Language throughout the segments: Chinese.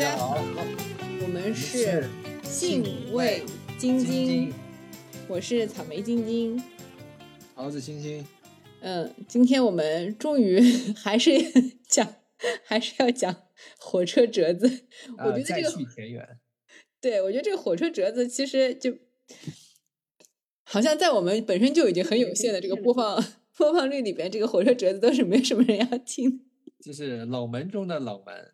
家好，我们是信味晶晶，我是草莓晶晶，桃子晶晶。嗯，今天我们终于 还是讲，还是要讲火车折子。我觉得这个田园，对我觉得这个火车折子其实就好像在我们本身就已经很有限的这个播放 播放率里边，这个火车折子都是没什么人要听。就是冷门中的冷门。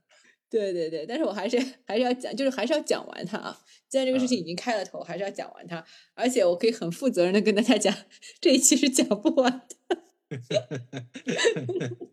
对对对，但是我还是还是要讲，就是还是要讲完它啊。既然这个事情已经开了头，还是要讲完它。而且我可以很负责任的跟大家讲，这一期是讲不完的。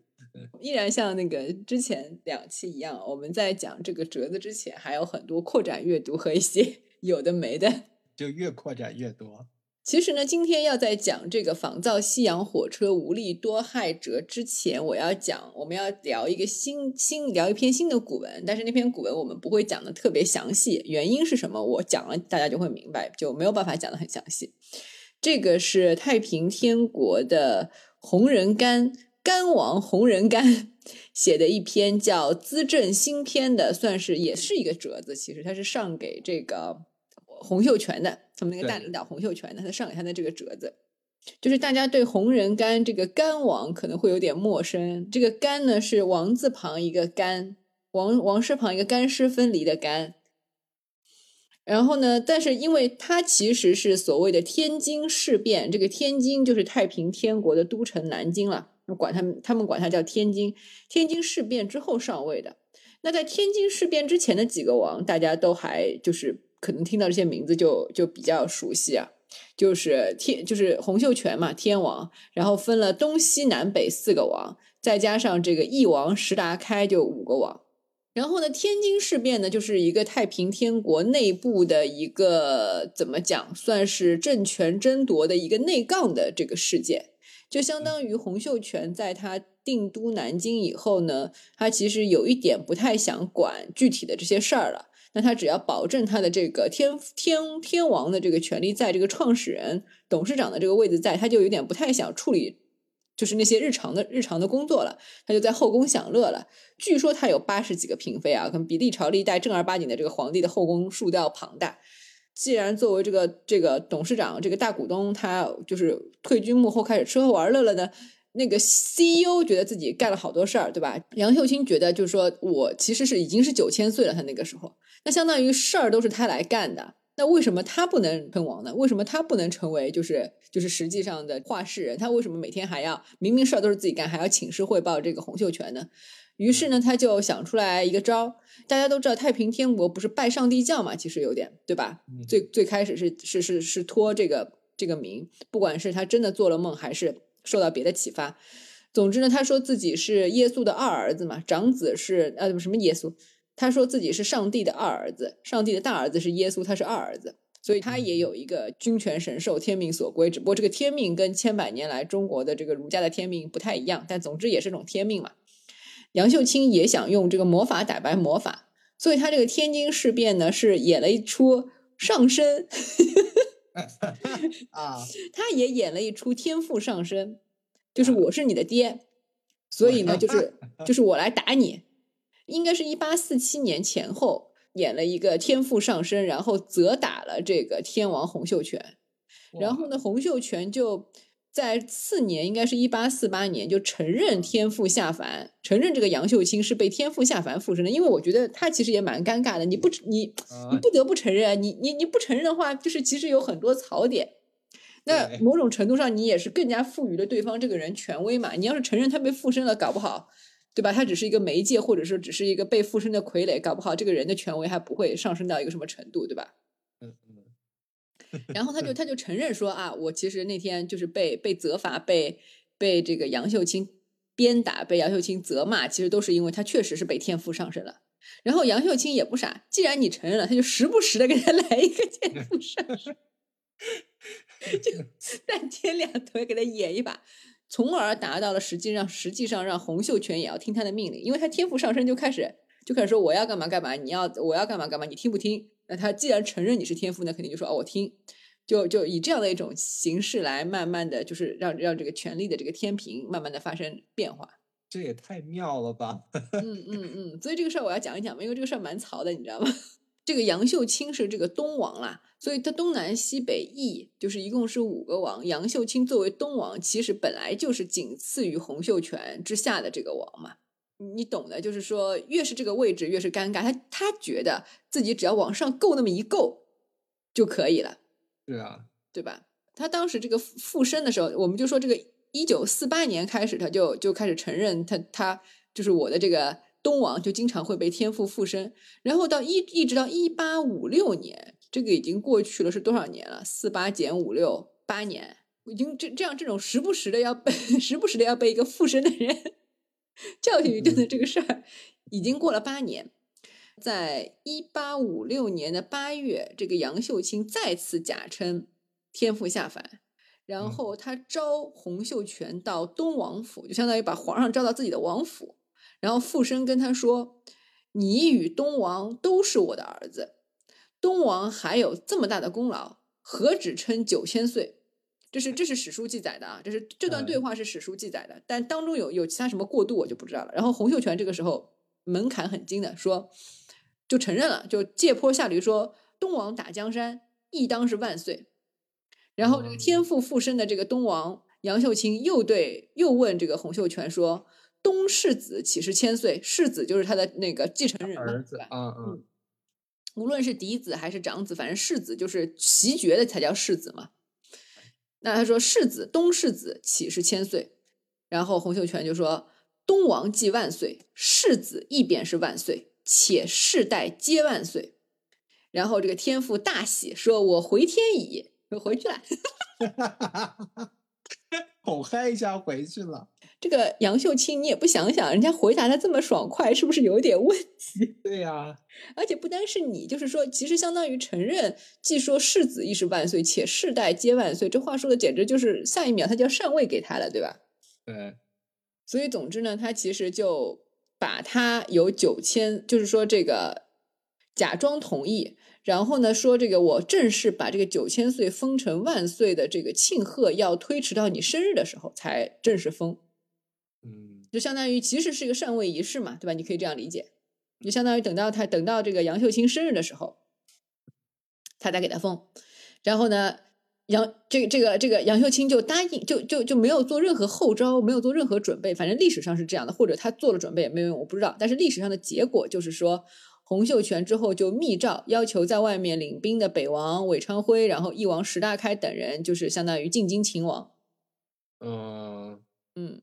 依然像那个之前两期一样，我们在讲这个折子之前，还有很多扩展阅读和一些有的没的，就越扩展越多。其实呢，今天要在讲这个仿造西洋火车无力多害折之前，我要讲我们要聊一个新新聊一篇新的古文，但是那篇古文我们不会讲的特别详细，原因是什么？我讲了大家就会明白，就没有办法讲的很详细。这个是太平天国的洪仁干干王洪仁干写的一篇叫《资政新篇》的，算是也是一个折子，其实它是上给这个。洪秀全的，他们那个大领导洪秀全呢，他上给他的这个折子，就是大家对洪仁干这个干王可能会有点陌生。这个干呢是王字旁一个干，王王师旁一个干湿分离的干。然后呢，但是因为他其实是所谓的天津事变，这个天津就是太平天国的都城南京了，管他们他们管他叫天津。天津事变之后上位的，那在天津事变之前的几个王，大家都还就是。可能听到这些名字就就比较熟悉啊，就是天就是洪秀全嘛，天王，然后分了东西南北四个王，再加上这个义王石达开就五个王。然后呢，天津事变呢，就是一个太平天国内部的一个怎么讲，算是政权争夺的一个内杠的这个事件，就相当于洪秀全在他定都南京以后呢，他其实有一点不太想管具体的这些事儿了。那他只要保证他的这个天天天王的这个权利，在这个创始人、董事长的这个位置在，他就有点不太想处理，就是那些日常的日常的工作了，他就在后宫享乐了。据说他有八十几个嫔妃啊，可能比历朝历代正儿八经的这个皇帝的后宫数都要庞大。既然作为这个这个董事长、这个大股东，他就是退居幕后，开始吃喝玩乐了呢。那个 CEO 觉得自己干了好多事儿，对吧？杨秀清觉得就是说我其实是已经是九千岁了，他那个时候，那相当于事儿都是他来干的，那为什么他不能称王呢？为什么他不能成为就是就是实际上的话事人？他为什么每天还要明明事儿都是自己干，还要请示汇报这个洪秀全呢？于是呢，他就想出来一个招。大家都知道太平天国不是拜上帝教嘛，其实有点对吧？最最开始是是是是托这个这个名，不管是他真的做了梦还是。受到别的启发，总之呢，他说自己是耶稣的二儿子嘛，长子是呃什么耶稣？他说自己是上帝的二儿子，上帝的大儿子是耶稣，他是二儿子，所以他也有一个君权神授、天命所归。只不过这个天命跟千百年来中国的这个儒家的天命不太一样，但总之也是种天命嘛。杨秀清也想用这个魔法打败魔法，所以他这个天津事变呢，是演了一出上身。啊，他也演了一出天赋上升，就是我是你的爹，所以呢，就是就是我来打你，应该是一八四七年前后演了一个天赋上升，然后责打了这个天王洪秀全，然后呢，洪秀全就。在次年，应该是一八四八年，就承认天父下凡，承认这个杨秀清是被天父下凡附身的。因为我觉得他其实也蛮尴尬的，你不你你不得不承认，你你你不承认的话，就是其实有很多槽点。那某种程度上，你也是更加赋予了对方这个人权威嘛。你要是承认他被附身了，搞不好，对吧？他只是一个媒介，或者说只是一个被附身的傀儡，搞不好这个人的权威还不会上升到一个什么程度，对吧？然后他就他就承认说啊，我其实那天就是被被责罚，被被这个杨秀清鞭打，被杨秀清责骂，其实都是因为他确实是被天赋上身了。然后杨秀清也不傻，既然你承认了，他就时不时的给他来一个天赋上身，就三天两头给他演一把，从而达到了实际上实际上让洪秀全也要听他的命令，因为他天赋上升就开始就开始说我要干嘛干嘛，你要我要干嘛干嘛，你听不听？那他既然承认你是天赋，那肯定就说哦，我听，就就以这样的一种形式来慢慢的就是让让这个权力的这个天平慢慢的发生变化。这也太妙了吧！嗯嗯嗯，所以这个事儿我要讲一讲嘛，因为这个事儿蛮曹的，你知道吗？这个杨秀清是这个东王啦，所以他东南西北翼就是一共是五个王。杨秀清作为东王，其实本来就是仅次于洪秀全之下的这个王嘛，你懂的，就是说越是这个位置越是尴尬。他他觉得自己只要往上够那么一够就可以了，对啊，对吧？他当时这个附身的时候，我们就说这个一九四八年开始，他就就开始承认他他就是我的这个。东王就经常会被天父附身，然后到一一直到一八五六年，这个已经过去了是多少年了？四八减五六八年，已经这这样这种时不时的要被 时不时的要被一个附身的人教训一顿的这个事儿，已经过了八年。在一八五六年的八月，这个杨秀清再次假称天父下凡，然后他招洪秀全到东王府，就相当于把皇上招到自己的王府。然后附身跟他说：“你与东王都是我的儿子，东王还有这么大的功劳，何止称九千岁？这是这是史书记载的啊，这是这段对话是史书记载的，但当中有有其他什么过渡我就不知道了。然后洪秀全这个时候门槛很精的说，就承认了，就借坡下驴说东王打江山，亦当是万岁。然后这个天赋附身的这个东王杨秀清又对又问这个洪秀全说。”东世子岂是千岁？世子就是他的那个继承人儿子，嗯嗯。无论是嫡子还是长子，反正世子就是袭爵的才叫世子嘛。那他说世子东世子岂是千岁？然后洪秀全就说东王既万岁，世子亦便是万岁，且世代皆万岁。然后这个天父大喜，说我回天矣，我回去了。哄嗨一下回去了。这个杨秀清，你也不想想，人家回答的这么爽快，是不是有点问题？对呀，而且不单是你，就是说，其实相当于承认，既说世子亦是万岁，且世代皆万岁。这话说的简直就是下一秒他就要上位给他了，对吧？对。所以总之呢，他其实就把他有九千，就是说这个假装同意，然后呢说这个我正式把这个九千岁封成万岁的这个庆贺要推迟到你生日的时候才正式封。嗯，就相当于其实是一个禅位仪式嘛，对吧？你可以这样理解，就相当于等到他等到这个杨秀清生日的时候，他再给他封。然后呢，杨这个这个这个杨秀清就答应，就就就没有做任何后招，没有做任何准备。反正历史上是这样的，或者他做了准备也没有用，我不知道。但是历史上的结果就是说，洪秀全之后就密诏要求在外面领兵的北王韦昌辉，然后翼王石达开等人，就是相当于进京勤王。嗯嗯。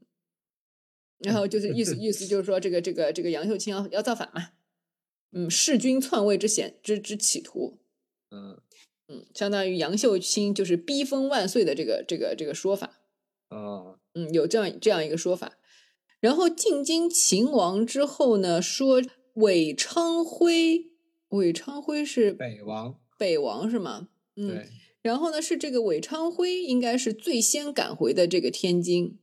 然后就是意思 意思就是说，这个这个这个杨秀清要要造反嘛，嗯，弑君篡位之险之之企图，嗯嗯，相当于杨秀清就是逼疯万岁的这个这个这个说法，啊，嗯，有这样这样一个说法。然后进京秦王之后呢，说韦昌辉，韦昌辉是北王，北王是吗？嗯，然后呢是这个韦昌辉应该是最先赶回的这个天津。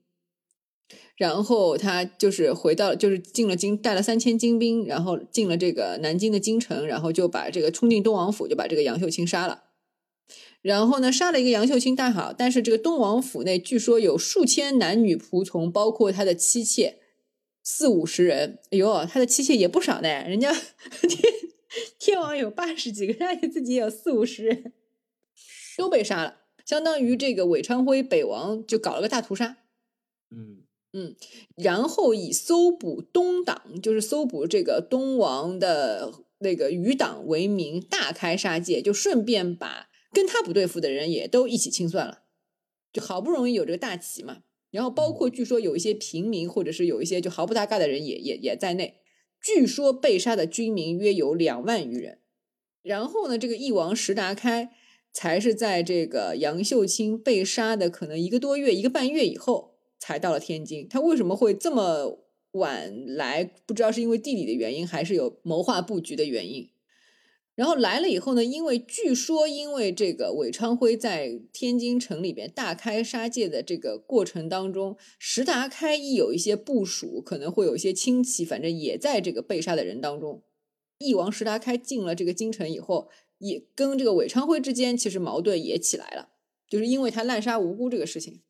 然后他就是回到，就是进了京，带了三千精兵，然后进了这个南京的京城，然后就把这个冲进东王府，就把这个杨秀清杀了。然后呢，杀了一个杨秀清大好，但是这个东王府内据说有数千男女仆从，包括他的妻妾四五十人。哎呦，他的妻妾也不少呢，人家 天天王有八十几个，他自己有四五十人，都被杀了。相当于这个韦昌辉北王就搞了个大屠杀。嗯。嗯，然后以搜捕东党，就是搜捕这个东王的那个余党为名，大开杀戒，就顺便把跟他不对付的人也都一起清算了。就好不容易有这个大旗嘛，然后包括据说有一些平民，或者是有一些就毫不搭嘎的人也也也在内。据说被杀的军民约有两万余人。然后呢，这个翼王石达开才是在这个杨秀清被杀的可能一个多月、一个半月以后。才到了天津，他为什么会这么晚来？不知道是因为地理的原因，还是有谋划布局的原因。然后来了以后呢，因为据说因为这个韦昌辉在天津城里边大开杀戒的这个过程当中，石达开亦有一些部署，可能会有一些亲戚，反正也在这个被杀的人当中。翼王石达开进了这个京城以后，也跟这个韦昌辉之间其实矛盾也起来了，就是因为他滥杀无辜这个事情。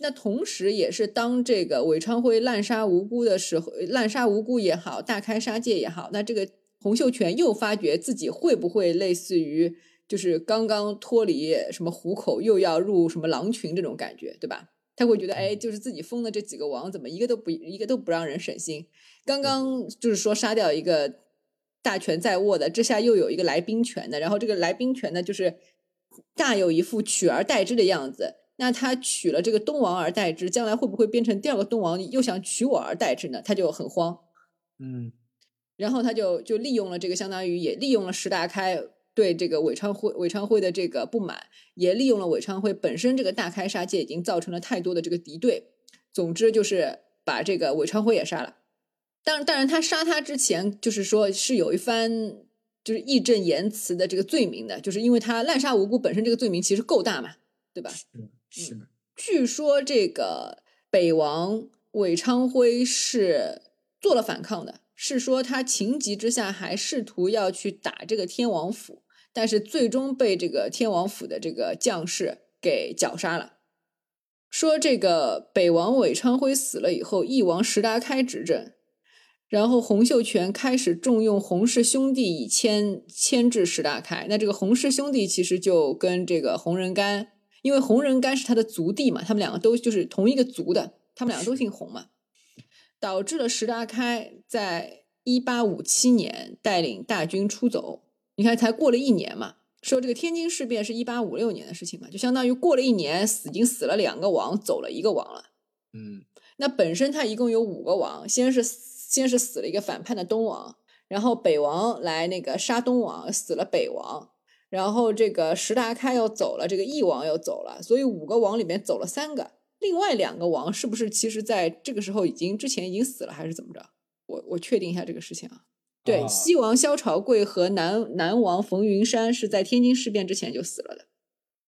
那同时，也是当这个韦昌辉滥杀无辜的时候，滥杀无辜也好，大开杀戒也好，那这个洪秀全又发觉自己会不会类似于就是刚刚脱离什么虎口，又要入什么狼群这种感觉，对吧？他会觉得，哎，就是自己封的这几个王，怎么一个都不一个都不让人省心？刚刚就是说杀掉一个大权在握的，这下又有一个来兵权的，然后这个来兵权呢，就是大有一副取而代之的样子。那他娶了这个东王而代之，将来会不会变成第二个东王，又想娶我而代之呢？他就很慌，嗯，然后他就就利用了这个，相当于也利用了石达开对这个韦昌辉韦昌辉的这个不满，也利用了韦昌辉本身这个大开杀戒已经造成了太多的这个敌对，总之就是把这个韦昌辉也杀了。当，当然他杀他之前，就是说是有一番就是义正言辞的这个罪名的，就是因为他滥杀无辜本身这个罪名其实够大嘛，对吧？是，据说这个北王韦昌辉是做了反抗的，是说他情急之下还试图要去打这个天王府，但是最终被这个天王府的这个将士给绞杀了。说这个北王韦昌辉死了以后，翼王石达开执政，然后洪秀全开始重用洪氏兄弟以牵牵制石达开。那这个洪氏兄弟其实就跟这个洪仁玕。因为洪仁干是他的族弟嘛，他们两个都就是同一个族的，他们两个都姓洪嘛，导致了石达开在一八五七年带领大军出走。你看，才过了一年嘛，说这个天津事变是一八五六年的事情嘛，就相当于过了一年，死已经死了两个王，走了一个王了。嗯，那本身他一共有五个王，先是先是死了一个反叛的东王，然后北王来那个杀东王，死了北王。然后这个石达开又走了，这个翼王又走了，所以五个王里面走了三个，另外两个王是不是其实在这个时候已经之前已经死了，还是怎么着？我我确定一下这个事情啊。对，西王萧朝贵和南南王冯云山是在天津事变之前就死了的，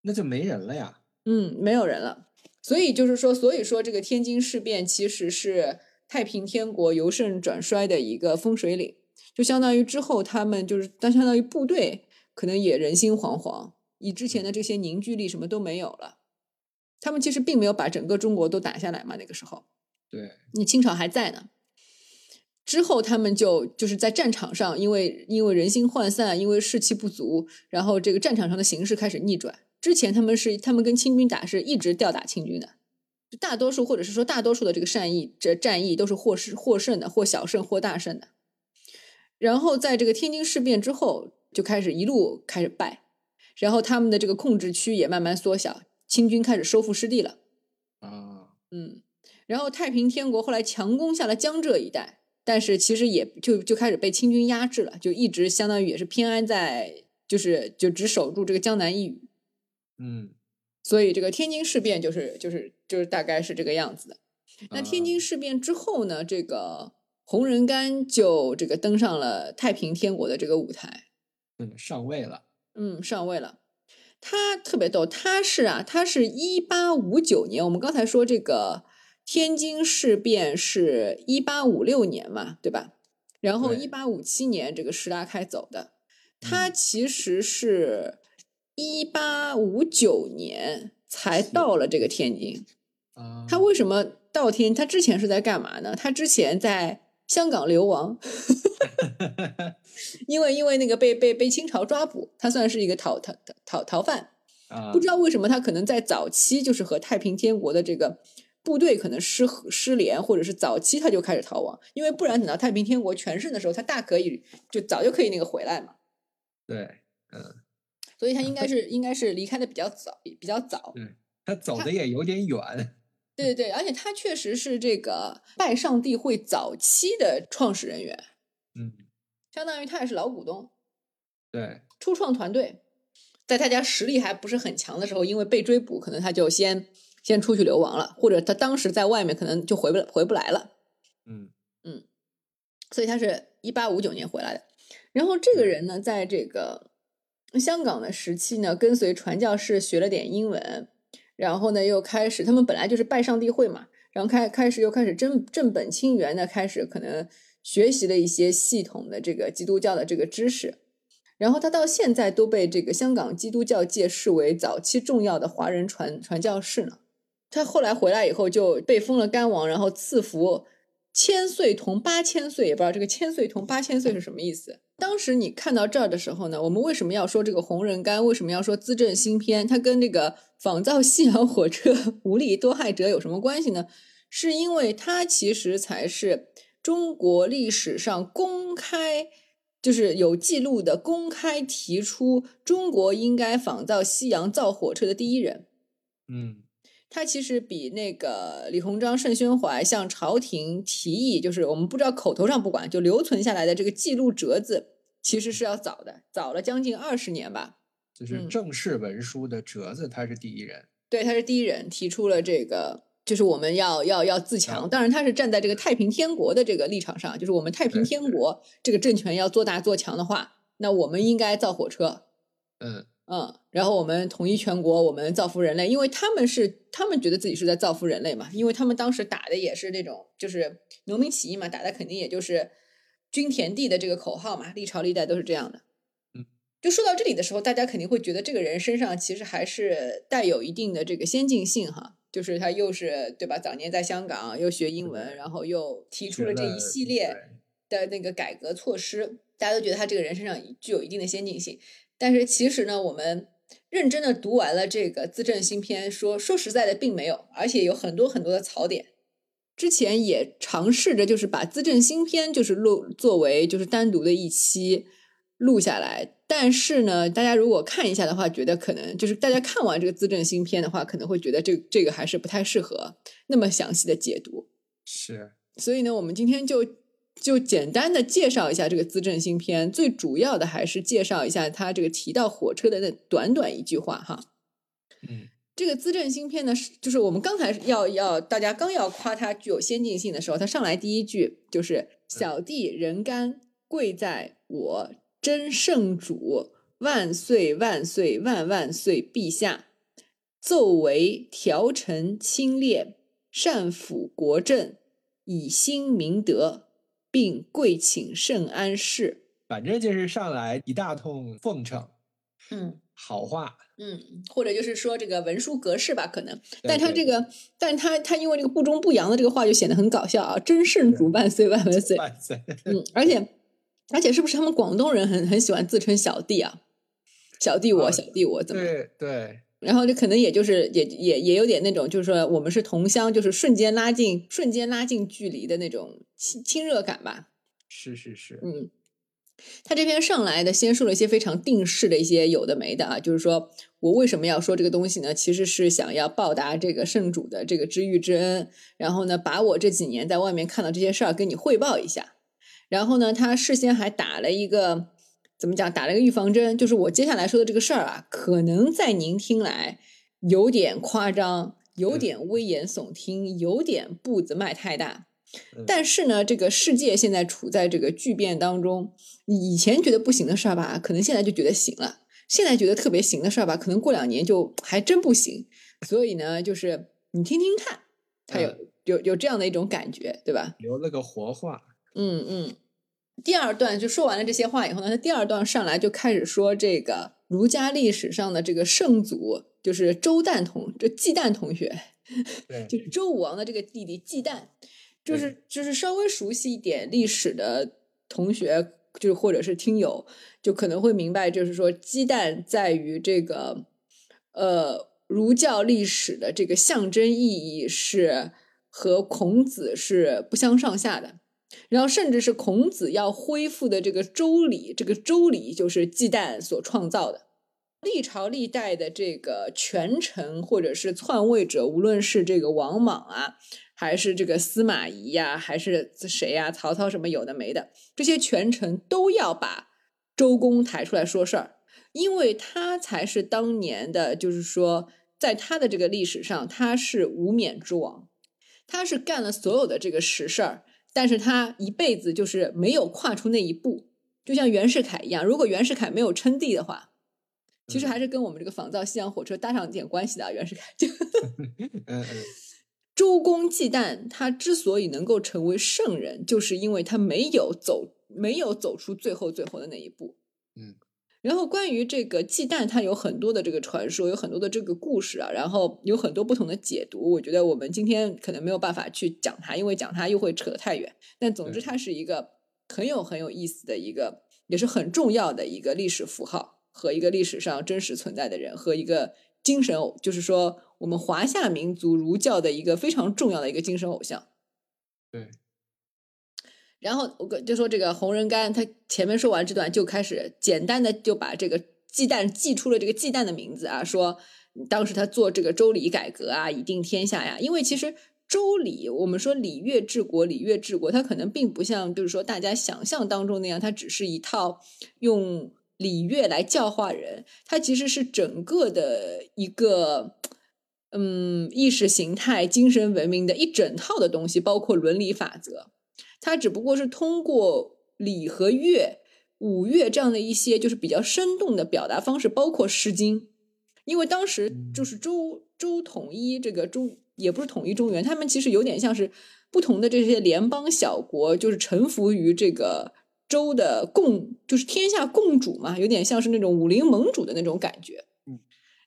那就没人了呀。嗯，没有人了。所以就是说，所以说这个天津事变其实是太平天国由盛转衰的一个风水岭，就相当于之后他们就是但相当于部队。可能也人心惶惶，以之前的这些凝聚力什么都没有了。他们其实并没有把整个中国都打下来嘛，那个时候。对，你清朝还在呢。之后他们就就是在战场上，因为因为人心涣散，因为士气不足，然后这个战场上的形势开始逆转。之前他们是他们跟清军打是一直吊打清军的，就大多数或者是说大多数的这个战役这战役都是获胜获胜的，或小胜或大胜的。然后在这个天津事变之后。就开始一路开始败，然后他们的这个控制区也慢慢缩小，清军开始收复失地了。啊，嗯，然后太平天国后来强攻下了江浙一带，但是其实也就就开始被清军压制了，就一直相当于也是偏安在，就是就只守住这个江南一隅。嗯，所以这个天津事变就是就是就是大概是这个样子的。那天津事变之后呢，这个洪仁玕就这个登上了太平天国的这个舞台。嗯，上位了。嗯，上位了。他特别逗，他是啊，他是一八五九年。我们刚才说这个天津事变是一八五六年嘛，对吧？然后一八五七年这个石达开走的，他其实是一八五九年才到了这个天津。啊，他为什么到天？他之前是在干嘛呢？他之前在香港流亡。因为因为那个被被被清朝抓捕，他算是一个逃逃逃逃犯啊。不知道为什么他可能在早期就是和太平天国的这个部队可能失失联，或者是早期他就开始逃亡。因为不然等到太平天国全盛的时候，他大可以就早就可以那个回来嘛。对，嗯。所以他应该是应该是离开的比较早，比较早。对，他走的也有点远。对对对，而且他确实是这个拜上帝会早期的创始人员。嗯。相当于他也是老股东，对，初创团队，在他家实力还不是很强的时候，因为被追捕，可能他就先先出去流亡了，或者他当时在外面可能就回不回不来了。嗯嗯，所以他是一八五九年回来的。然后这个人呢，在这个香港的时期呢，跟随传教士学了点英文，然后呢又开始，他们本来就是拜上帝会嘛，然后开开始又开始正正本清源的开始可能。学习了一些系统的这个基督教的这个知识，然后他到现在都被这个香港基督教界视为早期重要的华人传传教士呢。他后来回来以后就被封了干王，然后赐福千岁同八千岁，也不知道这个千岁同八千岁是什么意思。当时你看到这儿的时候呢，我们为什么要说这个红人干？为什么要说资政新篇？它跟这个仿造西洋火车 无力多害者有什么关系呢？是因为它其实才是中国历史上公开。就是有记录的公开提出中国应该仿造西洋造火车的第一人，嗯，他其实比那个李鸿章、盛宣怀向朝廷提议，就是我们不知道口头上不管，就留存下来的这个记录折子，其实是要早的，早了将近二十年吧。就是正式文书的折子，他是第一人，对，他是第一人提出了这个。就是我们要要要自强，当然他是站在这个太平天国的这个立场上，就是我们太平天国这个政权要做大做强的话，那我们应该造火车，嗯嗯，然后我们统一全国，我们造福人类，因为他们是他们觉得自己是在造福人类嘛，因为他们当时打的也是那种就是农民起义嘛，打的肯定也就是均田地的这个口号嘛，历朝历代都是这样的。嗯，就说到这里的时候，大家肯定会觉得这个人身上其实还是带有一定的这个先进性哈。就是他又是对吧？早年在香港又学英文，然后又提出了这一系列的那个改革措施，大家都觉得他这个人身上具有一定的先进性。但是其实呢，我们认真的读完了这个资政新篇，说说实在的，并没有，而且有很多很多的槽点。之前也尝试着就是把资政新篇就是录作为就是单独的一期录下来。但是呢，大家如果看一下的话，觉得可能就是大家看完这个资政新篇的话，可能会觉得这这个还是不太适合那么详细的解读。是，所以呢，我们今天就就简单的介绍一下这个资政新篇，最主要的还是介绍一下他这个提到火车的那短短一句话哈。嗯，这个资政新篇呢，是就是我们刚才要要大家刚要夸它具有先进性的时候，他上来第一句就是“小弟人干，跪在我”。真圣主万岁万岁万万岁！陛下奏为调臣清列，善辅国政，以兴明德，并跪请圣安世。反正就是上来一大通奉承，嗯，好话，嗯，或者就是说这个文书格式吧，可能。但他这个，但他他因为这个不忠不扬的这个话，就显得很搞笑啊！真圣主万岁万万岁！万岁！嗯，而且。而且是不是他们广东人很很喜欢自称小弟啊？小弟我，小弟我，怎么？对对。然后就可能也就是也也也有点那种，就是说我们是同乡，就是瞬间拉近瞬间拉近距离的那种亲亲热感吧。是是是。嗯，他这篇上来的先说了一些非常定式的一些有的没的啊，就是说我为什么要说这个东西呢？其实是想要报答这个圣主的这个知遇之恩，然后呢，把我这几年在外面看到这些事儿跟你汇报一下。然后呢，他事先还打了一个怎么讲？打了个预防针，就是我接下来说的这个事儿啊，可能在您听来有点夸张，有点危言耸听，有点步子迈太大。但是呢，这个世界现在处在这个巨变当中，以前觉得不行的事儿吧，可能现在就觉得行了；现在觉得特别行的事儿吧，可能过两年就还真不行。所以呢，就是你听听看，他有有有这样的一种感觉，对吧？留了个活话。嗯嗯，第二段就说完了这些话以后呢，他第二段上来就开始说这个儒家历史上的这个圣祖，就是周旦同这季旦同学，对，就是周武王的这个弟弟季旦，就是就是稍微熟悉一点历史的同学，就或者是听友，就可能会明白，就是说鸡蛋在于这个呃儒教历史的这个象征意义是和孔子是不相上下的。然后，甚至是孔子要恢复的这个周礼，这个周礼就是季旦所创造的。历朝历代的这个权臣或者是篡位者，无论是这个王莽啊，还是这个司马懿呀，还是谁呀，曹操什么有的没的，这些权臣都要把周公抬出来说事儿，因为他才是当年的，就是说，在他的这个历史上，他是无冕之王，他是干了所有的这个实事儿。但是他一辈子就是没有跨出那一步，就像袁世凯一样。如果袁世凯没有称帝的话，其实还是跟我们这个仿造西洋火车搭上点关系的。袁世凯，嗯嗯，周公忌旦他之所以能够成为圣人，就是因为他没有走，没有走出最后最后的那一步。嗯，然后关于这个忌惮，它有很多的这个传说，有很多的这个故事啊，然后有很多不同的解读。我觉得我们今天可能没有办法去讲它，因为讲它又会扯得太远。但总之，它是一个很有很有意思的一个，也是很重要的一个历史符号和一个历史上真实存在的人和一个精神偶，就是说我们华夏民族儒教的一个非常重要的一个精神偶像。对，然后我就说这个洪仁干，他前面说完这段就开始简单的就把这个忌惮记出了这个忌惮的名字啊，说当时他做这个周礼改革啊，以定天下呀。因为其实周礼，我们说礼乐治国，礼乐治国，它可能并不像就是说大家想象当中那样，它只是一套用礼乐来教化人，它其实是整个的一个。嗯，意识形态、精神文明的一整套的东西，包括伦理法则。它只不过是通过礼和乐、五乐这样的一些就是比较生动的表达方式，包括《诗经》，因为当时就是周周统一这个中，也不是统一中原，他们其实有点像是不同的这些联邦小国，就是臣服于这个周的共，就是天下共主嘛，有点像是那种武林盟主的那种感觉。嗯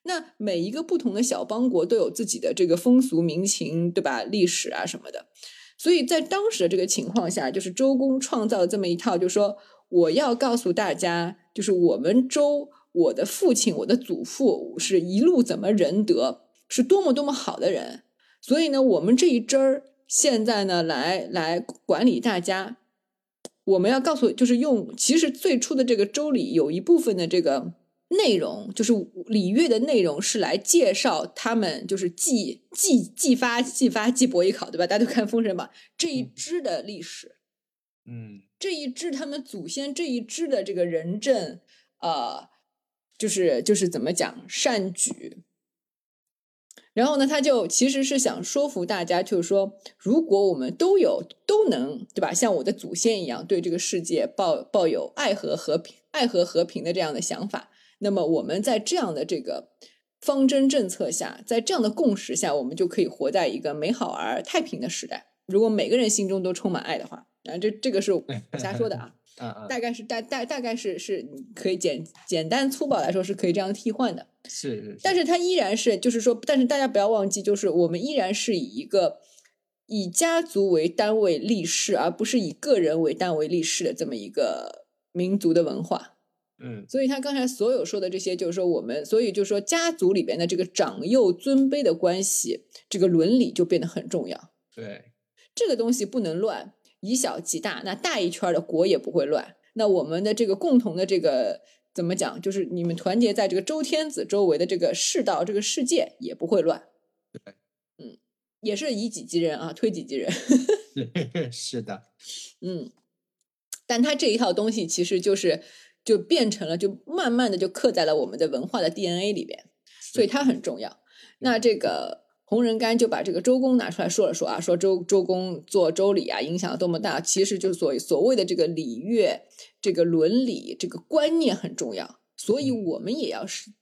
那每一个不同的小邦国都有自己的这个风俗民情，对吧？历史啊什么的。所以在当时的这个情况下，就是周公创造了这么一套，就是说我要告诉大家，就是我们周，我的父亲、我的祖父是一路怎么仁德，是多么多么好的人。所以呢，我们这一支儿现在呢，来来管理大家。我们要告诉，就是用，其实最初的这个周礼有一部分的这个。内容就是礼乐的内容是来介绍他们就是继继继发继发继伯邑考对吧？大家都看《封神榜》这一支的历史，嗯，这一支他们祖先这一支的这个人政，呃，就是就是怎么讲善举。然后呢，他就其实是想说服大家，就是说，如果我们都有都能对吧，像我的祖先一样，对这个世界抱抱有爱和和平、爱和和平的这样的想法。那么我们在这样的这个方针政策下，在这样的共识下，我们就可以活在一个美好而太平的时代。如果每个人心中都充满爱的话，啊，这这个是我 瞎说的啊，啊大概是大大大概是是可以简简单粗暴来说是可以这样替换的。是是，但是它依然是就是说，但是大家不要忘记，就是我们依然是以一个以家族为单位立世，而不是以个人为单位立世的这么一个民族的文化。嗯所以他刚才所有说的这些，就是说我们，所以就是说家族里边的这个长幼尊卑的关系，这个伦理就变得很重要。对，这个东西不能乱，以小及大，那大一圈的国也不会乱。那我们的这个共同的这个怎么讲，就是你们团结在这个周天子周围的这个世道、这个世界也不会乱。对，嗯，也是以己及人啊，推己及人。是的，嗯，但他这一套东西其实就是就变成了，就慢慢的就刻在了我们的文化的 DNA 里边，所以它很重要。那这个洪仁干就把这个周公拿出来说了说啊，说周周公做周礼啊，影响多么大，其实就是所所谓的这个礼乐、这个伦理、这个观念很重要，所以我们也要是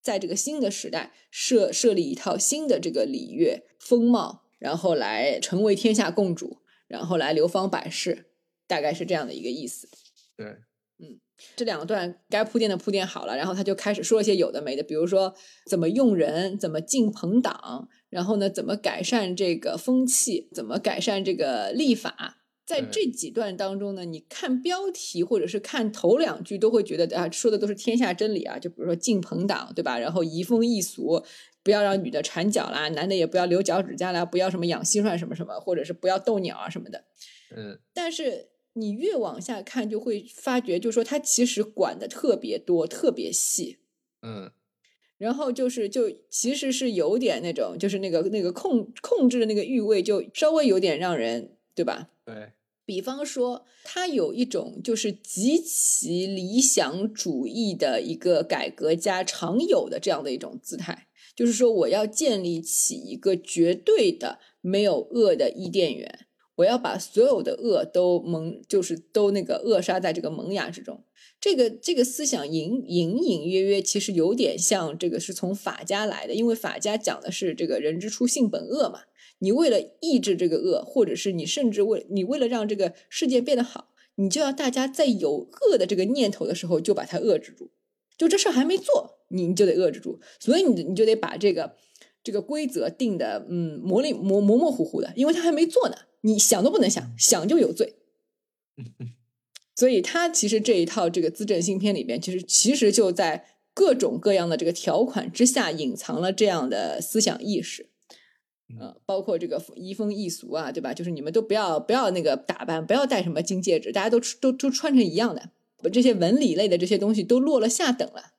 在这个新的时代设设立一套新的这个礼乐风貌，然后来成为天下共主，然后来流芳百世，大概是这样的一个意思。对，这两段该铺垫的铺垫好了，然后他就开始说一些有的没的，比如说怎么用人，怎么进朋党，然后呢，怎么改善这个风气，怎么改善这个立法。在这几段当中呢，你看标题或者是看头两句，都会觉得啊，说的都是天下真理啊。就比如说进朋党，对吧？然后移风易俗，不要让女的缠脚啦，男的也不要留脚趾甲啦，不要什么养蟋蟀什么什么，或者是不要斗鸟啊什么的。嗯但是你越往下看，就会发觉，就是说他其实管的特别多，特别细。嗯然后就是就其实是有点那种，就是那个那个控控制的那个欲味，就稍微有点让人对吧？对，比方说，他有一种就是极其理想主义的一个改革家常有的这样的一种姿态，就是说我要建立起一个绝对的没有恶的伊甸园，我要把所有的恶都萌，就是都那个扼杀在这个萌芽之中。这个这个思想隐隐隐约约，其实有点像这个是从法家来的，因为法家讲的是这个人之初性本恶嘛。你为了抑制这个恶，或者是你甚至为你为了让这个世界变得好，你就要大家在有恶的这个念头的时候就把它遏制住。就这事儿还没做，你你就得遏制住，所以你你就得把这个这个规则定的嗯模里模模模糊糊的，因为他还没做呢，你想都不能想，想就有罪。所以他其实这一套这个资政新篇里边，其实其实就在各种各样的这个条款之下，隐藏了这样的思想意识。呃，包括这个移风易俗啊，对吧？就是你们都不要不要那个打扮，不要戴什么金戒指，大家都都都穿成一样的。这些文理类的这些东西都落了下等了。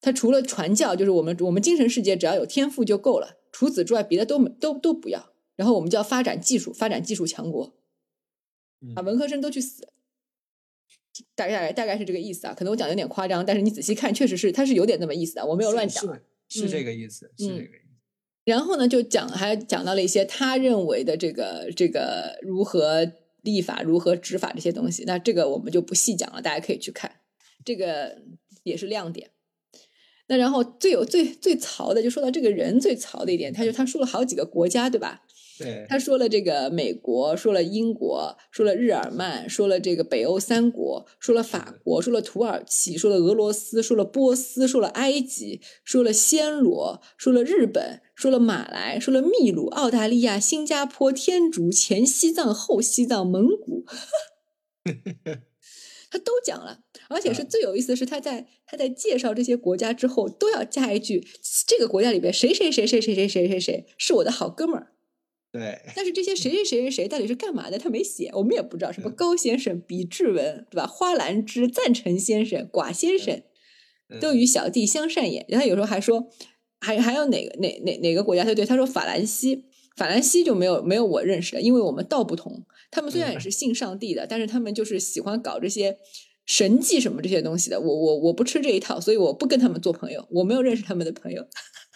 他除了传教，就是我们我们精神世界只要有天赋就够了，除此之外别的都都都不要。然后我们就要发展技术，发展技术强国，啊，文科生都去死。大概大概是这个意思啊，可能我讲有点夸张，但是你仔细看，确实是他是有点那么意思的，我没有乱讲，是这个意思，是这个意思。然后呢，就讲还讲到了一些他认为的这个这个如何立法、如何执法这些东西。那这个我们就不细讲了，大家可以去看，这个也是亮点。那然后最有最最槽的，就说到这个人最槽的一点，他就他说了好几个国家，对吧？对，他说了这个美国，说了英国，说了日耳曼，说了这个北欧三国，说了法国，说了土耳其，说了俄罗斯，说了波斯，说了埃及，说了暹罗，说了日本，说了马来，说了秘鲁、澳大利亚、新加坡、天竺、前西藏、后西藏、蒙古，他都讲了。而且是最有意思的是，他在他在介绍这些国家之后，都要加一句：这个国家里边谁谁谁谁谁谁谁谁谁是我的好哥们儿。对，但是这些谁谁谁谁谁到底是干嘛的？他没写，我们也不知道。什么高先生、比志文，对吧？花兰之、赞成先生、寡先生，都与小弟相善也。然后有时候还说，还还有哪个哪哪哪个国家？他对他说法兰西，法兰西就没有没有我认识的，因为我们道不同。他们虽然也是信上帝的，但是他们就是喜欢搞这些神迹什么这些东西的。我我我不吃这一套，所以我不跟他们做朋友。我没有认识他们的朋友。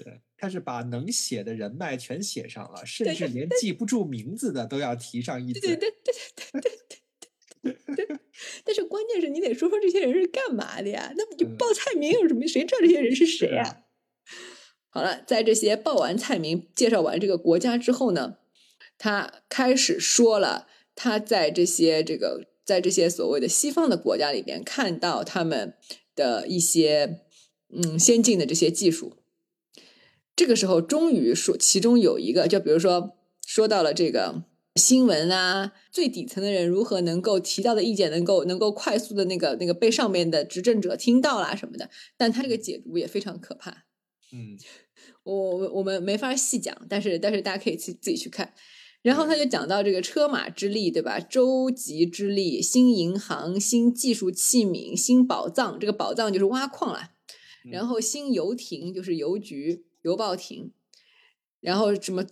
对，他是把能写的人脉全写上了，甚至连记不住名字的都要提上一。对对对对对对对。但是关键是你得说说这些人是干嘛的呀，那你报菜名有什么，谁知道这些人是谁啊？好了，在这些报完菜名，介绍完这个国家之后呢，他开始说了，他在这些这个，在这些所谓的西方的国家里边，看到他们的一些嗯先进的这些技术。这个时候，终于说，其中有一个，就比如说，说到了这个新闻啊，最底层的人如何能够提到的意见，能够能够快速的那个那个被上面的执政者听到啦什么的。但他这个解读也非常可怕。嗯，我我我们没法细讲，但是但是大家可以去自己去看。然后他就讲到这个车马之力，对吧？舟楫之力，新银行、新技术器皿、新宝藏，这个宝藏就是挖矿啦。然后新游艇就是邮局。邮报亭，然后什么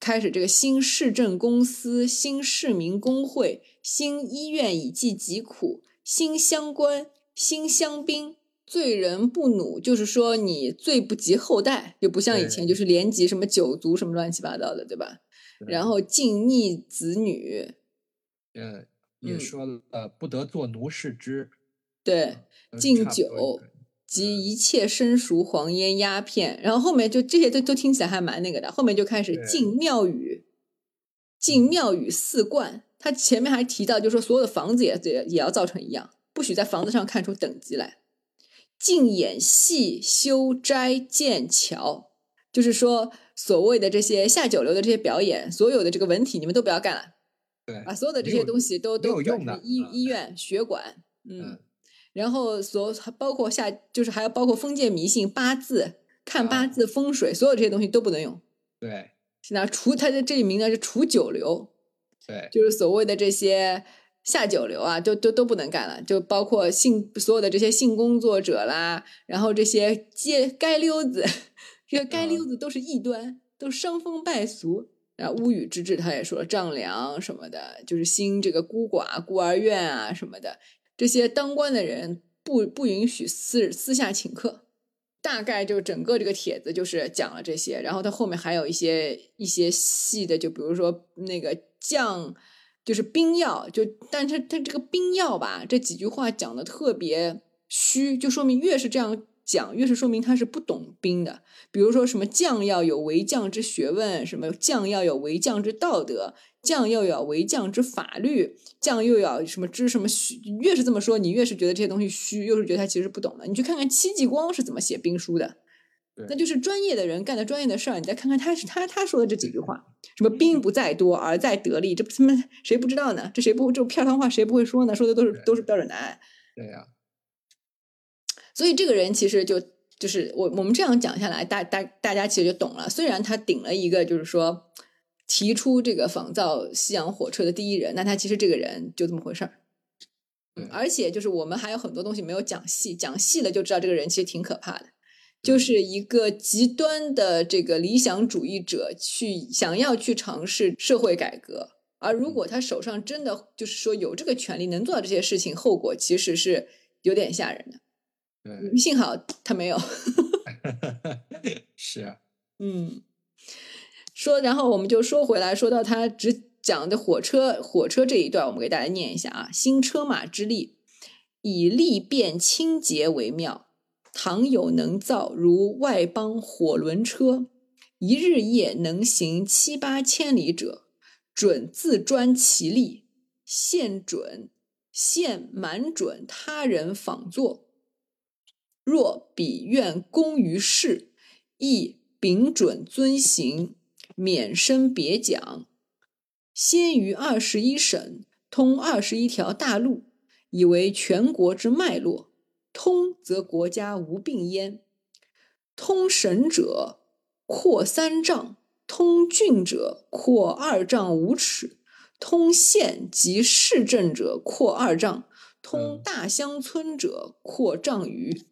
开始这个新市政公司、新市民工会、新医院以济疾苦、新乡官、新乡兵，罪人不努，就是说你罪不及后代，就不像以前就是连及什么九族什么乱七八糟的，对吧？然后禁逆子女，嗯，也说了不得做奴侍之，对，禁酒。及一切生熟黄烟鸦片，然后后面就这些都都听起来还蛮那个的。后面就开始进庙宇，进庙宇四观。他前面还提到，就说所有的房子也也也要造成一样，不许在房子上看出等级来。进演戏、修斋、建桥，就是说所谓的这些下九流的这些表演，所有的这个文体你们都不要干了。对，把所有的这些东西都都用的医医院、血管，嗯。然后所包括下就是还要包括封建迷信八字看八字风水所有这些东西都不能用。对，是那除他的这一名呢是除九流，对，就是所谓的这些下九流啊，都都都不能干了。就包括性所有的这些性工作者啦，然后这些街街溜子，这个街溜子都是异端，都伤风败俗。然后巫语之治他也说了丈量什么的，就是兴这个孤寡孤儿院啊什么的。这些当官的人不不允许私私下请客，大概就整个这个帖子就是讲了这些，然后他后面还有一些一些细的，就比如说那个将就是兵要，就但是他这个兵要吧，这几句话讲的特别虚，就说明越是这样讲，越是说明他是不懂兵的。比如说什么将要有为将之学问，什么将要有为将之道德，将又要为将之法律，将又要什么知什么虚。越是这么说，你越是觉得这些东西虚，又是觉得他其实不懂的。你去看看戚继光是怎么写兵书的。那就是专业的人干的专业的事儿，你再看看他是他他说的这几句话，什么兵不在多而在得力，这他妈谁不知道呢？这谁不这片汤话谁不会说呢？说的都是都是标准答案。对呀。所以这个人其实就就是我我们这样讲下来，大大大家其实就懂了。虽然他顶了一个就是说提出这个仿造西洋火车的第一人，那他其实这个人就这么回事儿。嗯，而且就是我们还有很多东西没有讲细，讲细了就知道这个人其实挺可怕的。就是一个极端的这个理想主义者，去想要去尝试社会改革，而如果他手上真的就是说有这个权利能做到这些事情，后果其实是有点吓人的。对，幸好他没有。是啊，嗯，说，然后我们就说回来，说到他只讲的火车，火车这一段，我们给大家念一下啊：新车马之利，以利便清洁为妙。倘有能造如外邦火轮车，一日夜能行七八千里者，准自专其力，现准现满准他人仿作。若彼愿功于世，亦秉准遵行，免生别奖。先于二十一省，通二十一条大路，以为全国之脉络。通则国家无病焉。通省者扩三丈，通郡者扩二丈五尺，通县及市镇者扩二丈，通大乡村者扩丈余。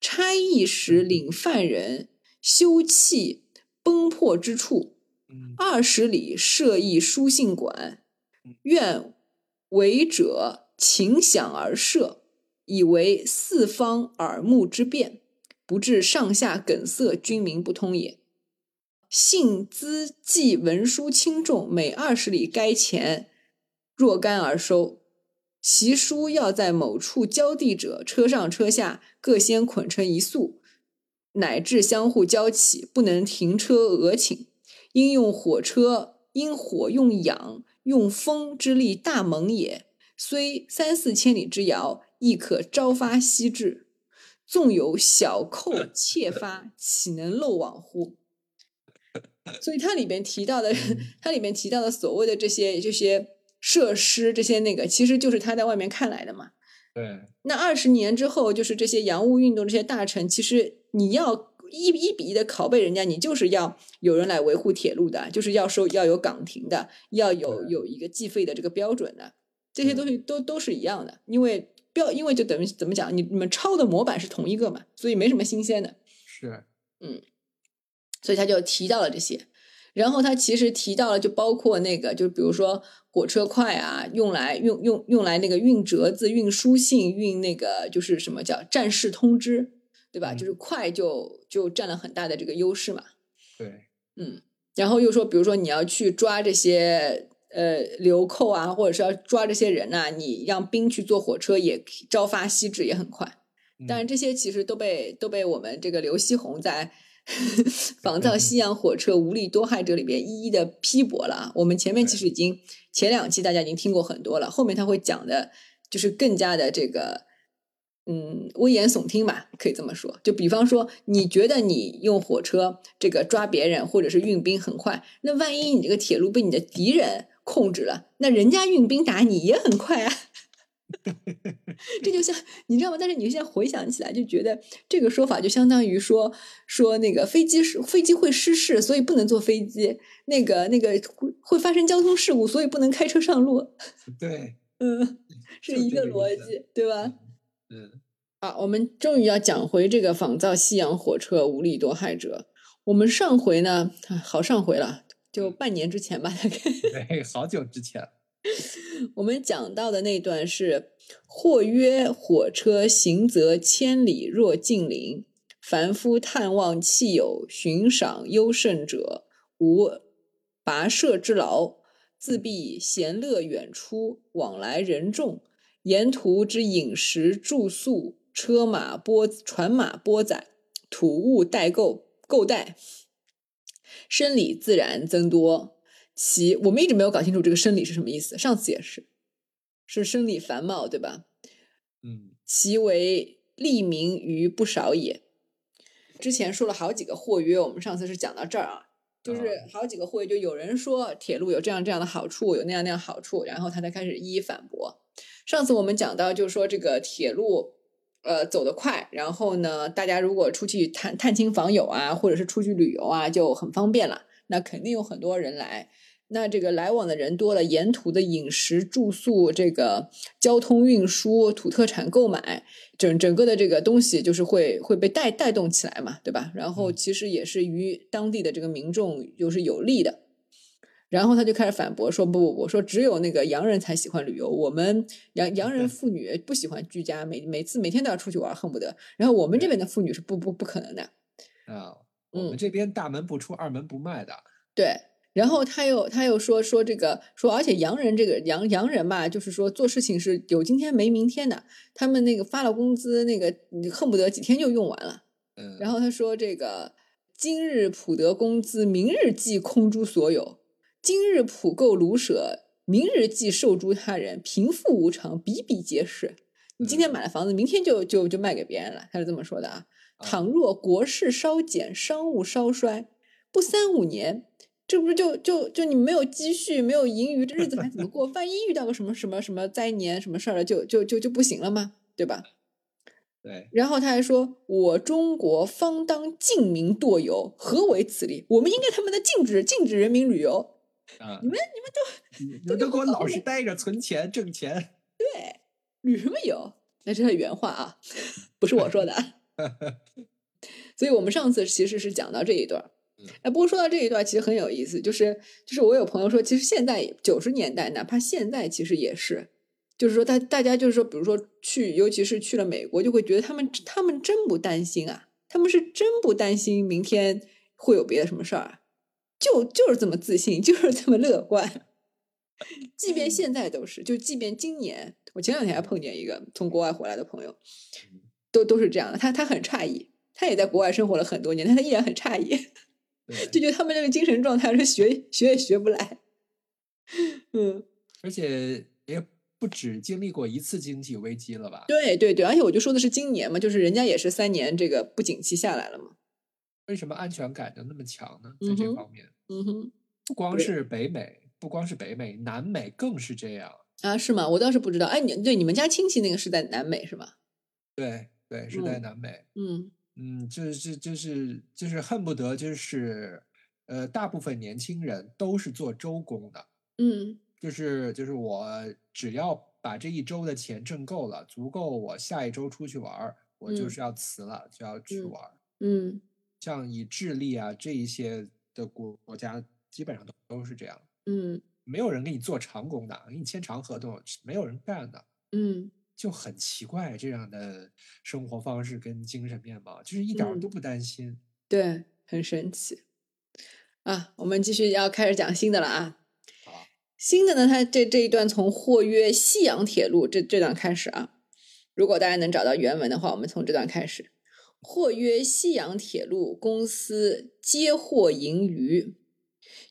差役时领犯人休憩崩破之处，二十里设一书信馆，愿违者请响而设。以为四方耳目之辩，不致上下梗塞，军民不通也。信资记文书轻重，每二十里该钱若干而收。其书要在某处交递者，车上车下各先捆成一束，乃至相互交起，不能停车讹请。应用火车，因火用氧、用风之力大猛也，虽三四千里之遥。亦可朝发夕至，纵有小寇 窃发，岂能漏网乎？所以它里边提到的，它里面提到的所谓的这些这些设施，这些那个，其实就是他在外面看来的嘛。对。那二十年之后，就是这些洋务运动这些大臣，其实你要一一比一的拷贝人家，你就是要有人来维护铁路的，就是要收要有岗亭的，要有有一个计费的这个标准的，这些东西都都是一样的，因为。标，因为就等于怎么讲，你你们抄的模板是同一个嘛，所以没什么新鲜的。是，嗯，所以他就提到了这些，然后他其实提到了，就包括那个，就比如说火车快啊，用来用用用来那个运折子、运书信、运那个就是什么叫战事通知，对吧？就是快就就占了很大的这个优势嘛。对，嗯，然后又说，比如说你要去抓这些。呃，流寇啊，或者是要抓这些人呐，你让兵去坐火车，也朝发夕至，也很快。但是这些其实都被都被我们这个刘锡鸿在《仿造西洋火车无力多害者》里边一一的批驳了。我们前面其实已经前两期大家已经听过很多了，后面他会讲的，就是更加的这个，嗯，危言耸听吧，可以这么说。就比方说，你觉得你用火车这个抓别人或者是运兵很快，那万一你这个铁路被你的敌人控制了，那人家运兵打你也很快啊，这就像你知道吗？但是你现在回想起来，就觉得这个说法就相当于说说那个飞机是飞机会失事，所以不能坐飞机；那个那个会会发生交通事故，所以不能开车上路。对，嗯，是一个逻辑，对吧？嗯，好，我们终于要讲回这个仿造西洋火车无利多害者。我们上回呢，好上回了。就半年之前吧，大概。对，好久之前。我们讲到的那段是：或曰火车行则千里若近邻，凡夫探望弃友，寻赏优胜者，无跋涉之劳，自必闲乐远出，往来人众，沿途之饮食住宿，车马波船马波载，土物代购购代，生理自然增多。其我们一直没有搞清楚这个生理是什么意思，上次也是，是生理繁茂，对吧？嗯，其为利民于不少也。之前说了好几个货约，我们上次是讲到这儿啊，就是好几个货约，就有人说铁路有这样这样的好处，有那样那样好处，然后他才开始一一反驳。上次我们讲到，就是说这个铁路，呃，走得快，然后呢，大家如果出去探探亲访友啊，或者是出去旅游啊，就很方便了，那肯定有很多人来。那这个来往的人多了，沿途的饮食住宿、这个交通运输、土特产购买，整整个的这个东西就是会会被带带动起来嘛，对吧？然后其实也是于当地的这个民众就是有利的。然后他就开始反驳说：“不不不，说只有那个洋人才喜欢旅游，我们洋洋人妇女不喜欢居家，每每次每天都要出去玩，恨不得。然后我们这边的妇女是不不不可能的啊，我们这边大门不出二门不迈的。对。”然后他又他又说说这个说，而且洋人这个洋洋人吧，就是说做事情是有今天没明天的。他们那个发了工资，那个恨不得几天就用完了。嗯。然后他说这个今日普得工资，明日即空诸所有；今日普购卢舍，明日即售诸他人。贫富无常，比比皆是。你今天买了房子，明天就就就卖给别人了。他是这么说的啊。倘若国势稍减，商务稍衰，不三五年。这不是就就就你没有积蓄，没有盈余，这日子还怎么过？万一遇到个什么什么什么灾年什么事儿了，就就就就不行了吗？对吧？对。然后他还说：“我中国方当禁民堕游，何为此理？我们应该他妈的禁止禁止人民旅游。啊！你们你们都你们都给我老实待着，存钱挣钱。对，旅什么游？那是他原话啊，不是我说的。所以我们上次其实是讲到这一段。”哎，不过说到这一段，其实很有意思，就是就是我有朋友说，其实现在九十年代，哪怕现在，其实也是，就是说大大家就是说，比如说去，尤其是去了美国，就会觉得他们他们真不担心啊，他们是真不担心明天会有别的什么事儿啊，就就是这么自信，就是这么乐观，即便现在都是，就即便今年，我前两天还碰见一个从国外回来的朋友，都都是这样的，他他很诧异，他也在国外生活了很多年，但他依然很诧异。就觉得他们这个精神状态是学学也学不来，嗯，而且也不止经历过一次经济危机了吧？对对对，而且我就说的是今年嘛，就是人家也是三年这个不景气下来了嘛。为什么安全感就那么强呢？在这方面，嗯哼，不光是北美，不光是北美，南美更是这样啊？是吗？我倒是不知道。哎，你对你们家亲戚那个是在南美是吗？对对，是在南美。嗯。嗯，就是就是就是恨不得就是，呃，大部分年轻人都是做周工的。嗯，就是就是我只要把这一周的钱挣够了，足够我下一周出去玩儿我就是要辞了，就要去玩儿嗯，像以智利啊这一些的国国家，基本上都都是这样。嗯，没有人给你做长工的，给你签长合同，没有人干的。嗯。就很奇怪，这样的生活方式跟精神面貌，就是一点都不担心。对，很神奇。啊，我们继续要开始讲新的了啊。好，新的呢，它这这一段从货约西洋铁路这这段开始啊。如果大家能找到原文的话，我们从这段开始。货约西洋铁路公司接货盈余，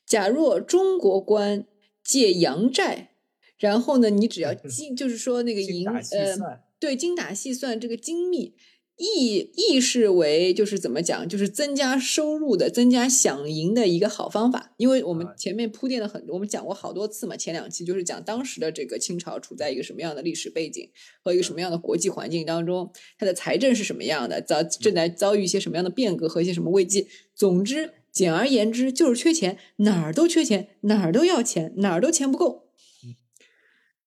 假若中国官借洋债。然后呢，你只要精，就是说那个银，呃，对，精打细算这个精密，意意识为就是怎么讲，就是增加收入的、增加饷银的一个好方法。因为我们前面铺垫了很多，我们讲过好多次嘛，前两期就是讲当时的这个清朝处在一个什么样的历史背景和一个什么样的国际环境当中，它的财政是什么样的，遭正在遭遇一些什么样的变革和一些什么危机。总之，简而言之，就是缺钱，哪儿都缺钱，哪儿都要钱，哪儿都钱不够。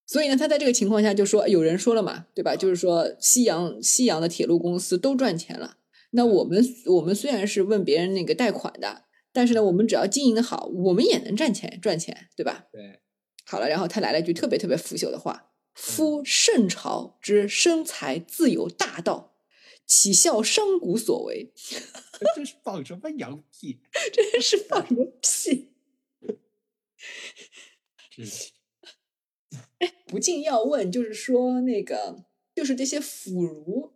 所以呢，他在这个情况下就说，有人说了嘛，对吧？就是说，西洋西洋的铁路公司都赚钱了。那我们我们虽然是问别人那个贷款的，但是呢，我们只要经营的好，我们也能赚钱赚钱，对吧？对。好了，然后他来了一句特别特别腐朽的话：“夫圣朝之生财自有大道，岂效商贾所为？” 这是放什么羊屁？真是放什么屁？是。哎，不禁要问，就是说那个，就是这些腐儒，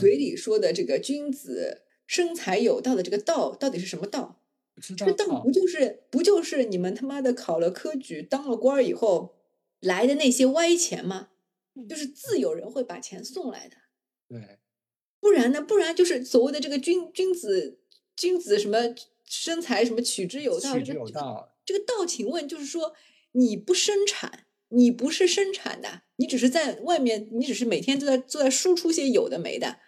嘴里说的这个君子生财有道的这个道到底是什么道？这个道不就是不就是你们他妈的考了科举当了官以后来的那些歪钱吗？就是自有人会把钱送来的。对，不然呢？不然就是所谓的这个君君子君子什么生财什么取之有道，取之有道。这个道，请问就是说你不生产，你不是生产的，你只是在外面，你只是每天都在都在输出些有的没的。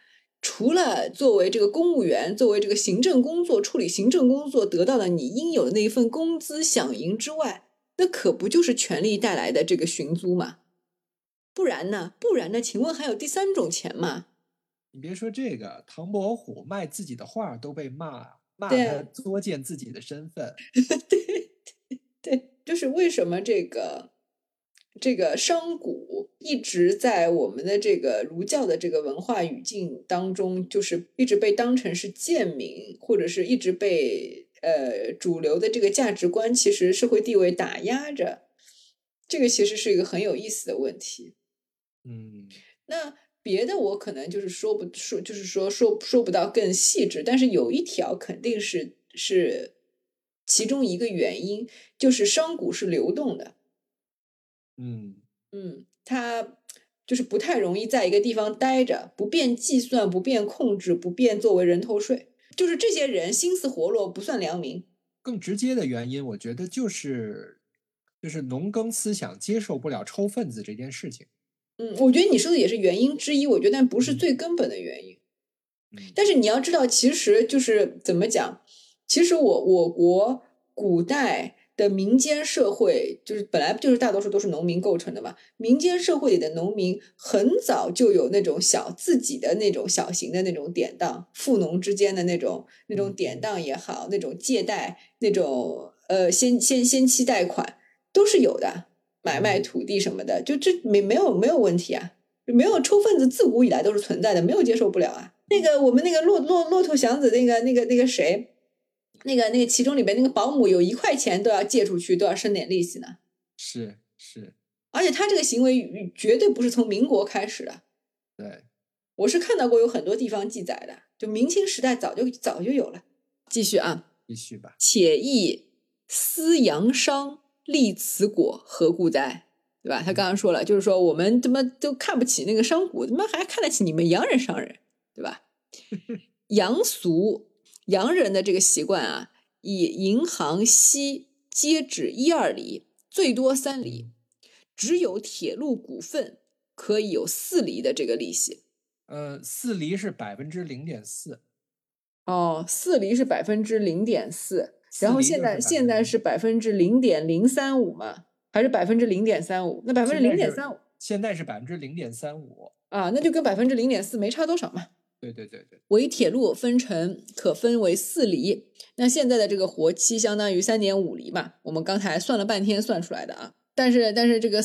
除了作为这个公务员，作为这个行政工作处理行政工作得到的你应有的那一份工资饷银之外，那可不就是权力带来的这个寻租吗？不然呢？不然呢？请问还有第三种钱吗？你别说这个，唐伯虎卖自己的画都被骂，骂他作践自己的身份。对对对，就是为什么这个这个商贾一直在我们的这个儒教的这个文化语境当中，就是一直被当成是贱民，或者是一直被呃主流的这个价值观，其实社会地位打压着。这个其实是一个很有意思的问题。嗯，那别的我可能就是说不说，就是说说说不到更细致，但是有一条肯定是是其中一个原因，就是商贾是流动的。嗯嗯，他就是不太容易在一个地方待着，不便计算，不便控制，不便作为人头税。就是这些人心思活络，不算良民。更直接的原因，我觉得就是就是农耕思想接受不了抽份子这件事情。嗯，我觉得你说的也是原因之一，我觉得但不是最根本的原因。但是你要知道，其实就是怎么讲，其实我我国古代的民间社会，就是本来就是大多数都是农民构成的嘛。民间社会里的农民很早就有那种小自己的那种小型的那种典当，富农之间的那种那种典当也好，那种借贷，那种呃先先先期贷款都是有的。买卖土地什么的，就这没没有没有问题啊，没有抽分子，自古以来都是存在的，没有接受不了啊。那个我们那个骆骆骆驼祥子那个那个那个谁，那个那个其中里边那个保姆有一块钱都要借出去，都要生点利息呢。是是，而且他这个行为绝对不是从民国开始的。对，我是看到过有很多地方记载的，就明清时代早就早就有了。继续啊，继续吧。且亦思阳商。立此果何故哉？对吧？他刚刚说了，就是说我们他妈都看不起那个商贾，他妈还看得起你们洋人商人，对吧？洋俗洋人的这个习惯啊，以银行息皆止一二厘，最多三厘，只有铁路股份可以有四厘的这个利息。呃，四厘是百分之零点四。哦，四厘是百分之零点四。然后现在现在是百分之零点零三五嘛，还是百分之零点三五？那百分之零点三五，现在是百分之零点三五啊，那就跟百分之零点四没差多少嘛。对对对对，为铁路分成可分为四厘，那现在的这个活期相当于三点五厘嘛。我们刚才算了半天算出来的啊，但是但是这个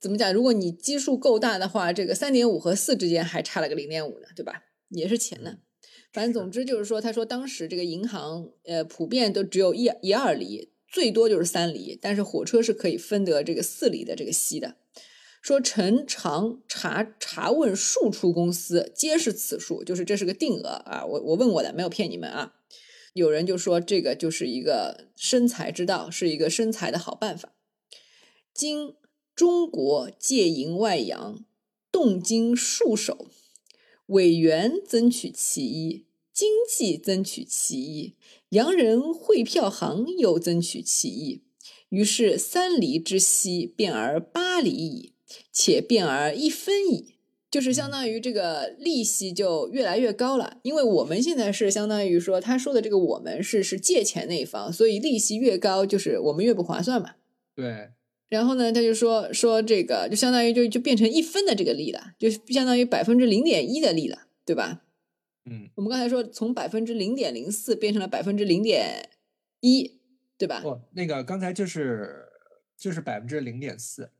怎么讲？如果你基数够大的话，这个三点五和四之间还差了个零点五呢，对吧？也是钱呢。反正总之就是说，他说当时这个银行，呃，普遍都只有一一二厘，最多就是三厘，但是火车是可以分得这个四厘的这个息的。说陈常查查问数出公司，皆是此数，就是这是个定额啊。我我问过的，没有骗你们啊。有人就说这个就是一个生财之道，是一个生财的好办法。今中国借银外洋，动经数首。委员争取其一，经济争取其一，洋人汇票行又争取其一，于是三厘之息变而八厘矣，且变而一分矣，就是相当于这个利息就越来越高了。因为我们现在是相当于说，他说的这个我们是是借钱那一方，所以利息越高，就是我们越不划算嘛。对。然后呢，他就说说这个就相当于就就变成一分的这个利了，就相当于百分之零点一的利了，对吧？嗯，我们刚才说从百分之零点零四变成了百分之零点一，对吧？不，那个刚才就是就是百分之零点四，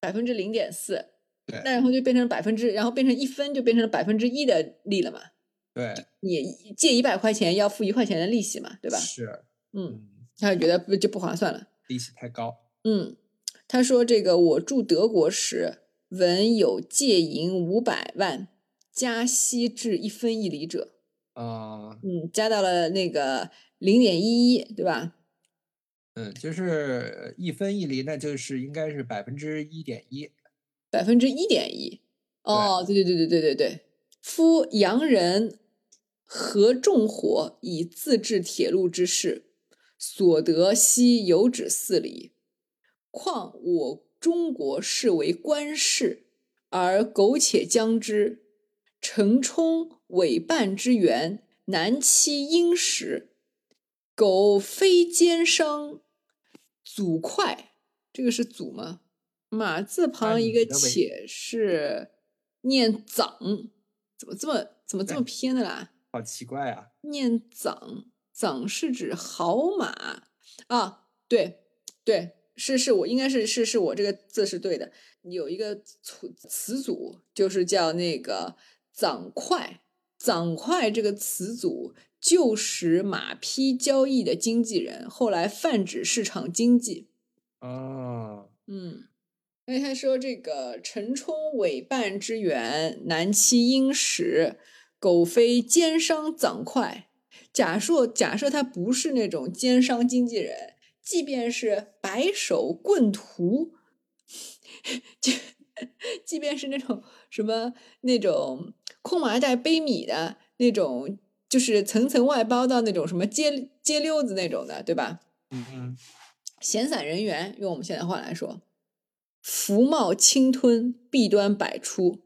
百分之零点四，对，那然后就变成百分之，然后变成一分就变成了百分之一的利了嘛？对，你借一百块钱要付一块钱的利息嘛，对吧？是，嗯，他就觉得不就不划算了，利息太高，嗯。他说：“这个我住德国时，闻有借银五百万，加息至一分一厘者。啊，嗯，加到了那个零点一一，对吧？嗯，就是一分一厘，那就是应该是百分之一点一。百分之一点一。哦，对对对对对对对。夫洋人合众火以自治铁路之事，所得悉有止四厘。况我中国视为官事，而苟且将之，承冲委办之源，难期殷实。苟非奸商，祖快，这个是组吗？马字旁一个且是念长，怎么这么怎么这么偏的啦？好奇怪啊！念长，长是指好马啊？对对，是是我应该是是是我这个字是对的。有一个词词组就是叫那个长快，长快这个词组旧时马匹交易的经纪人，后来泛指市场经济。哦，嗯。因为他说这个陈冲委办之源，南期殷实，苟非奸商掌快。假设假设他不是那种奸商经纪人，即便是白手棍徒，就即便是那种什么那种空麻袋背米的那种，就是层层外包到那种什么街街溜子那种的，对吧？嗯嗯，闲散人员，用我们现在话来说。福茂侵吞，弊端百出，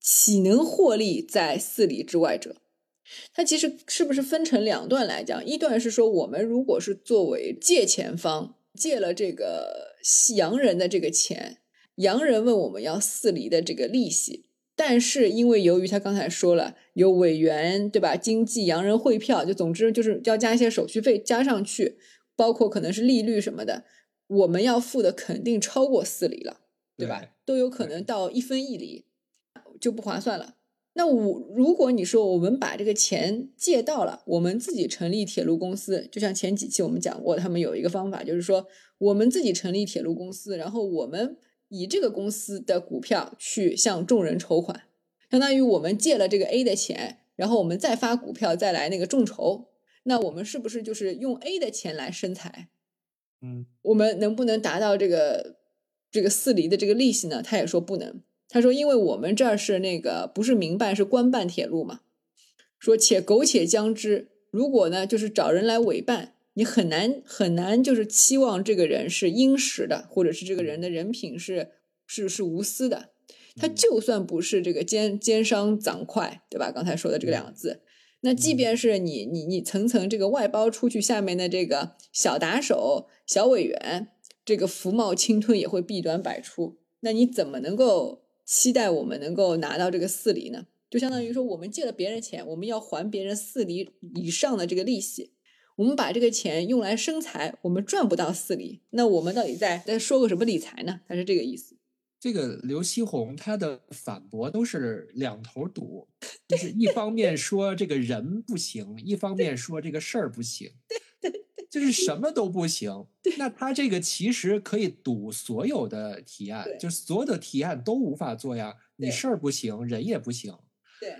岂能获利在四里之外者？它其实是不是分成两段来讲？一段是说，我们如果是作为借钱方，借了这个洋人的这个钱，洋人问我们要四厘的这个利息，但是因为由于他刚才说了有委员对吧，经济洋人汇票，就总之就是要加一些手续费加上去，包括可能是利率什么的。我们要付的肯定超过四厘了，对吧？都有可能到一分一厘，就不划算了。那我如果你说我们把这个钱借到了，我们自己成立铁路公司，就像前几期我们讲过，他们有一个方法，就是说我们自己成立铁路公司，然后我们以这个公司的股票去向众人筹款，相当于我们借了这个 A 的钱，然后我们再发股票再来那个众筹，那我们是不是就是用 A 的钱来生财？嗯，我们能不能达到这个这个四厘的这个利息呢？他也说不能。他说，因为我们这儿是那个不是民办，是官办铁路嘛。说且苟且将之，如果呢就是找人来委办，你很难很难就是期望这个人是殷实的，或者是这个人的人品是是是无私的。他就算不是这个奸奸商赃快，对吧？刚才说的这个两个字。那即便是你你你层层这个外包出去，下面的这个小打手、小委员，这个福茂侵吞也会弊端百出。那你怎么能够期待我们能够拿到这个四厘呢？就相当于说，我们借了别人钱，我们要还别人四厘以上的这个利息。我们把这个钱用来生财，我们赚不到四厘，那我们到底在在说个什么理财呢？他是这个意思。这个刘锡红他的反驳都是两头堵，就是一方面说这个人不行，一方面说这个事儿不行，就是什么都不行。那他这个其实可以堵所有的提案，就是所有的提案都无法做呀。你事儿不行，人也不行，对，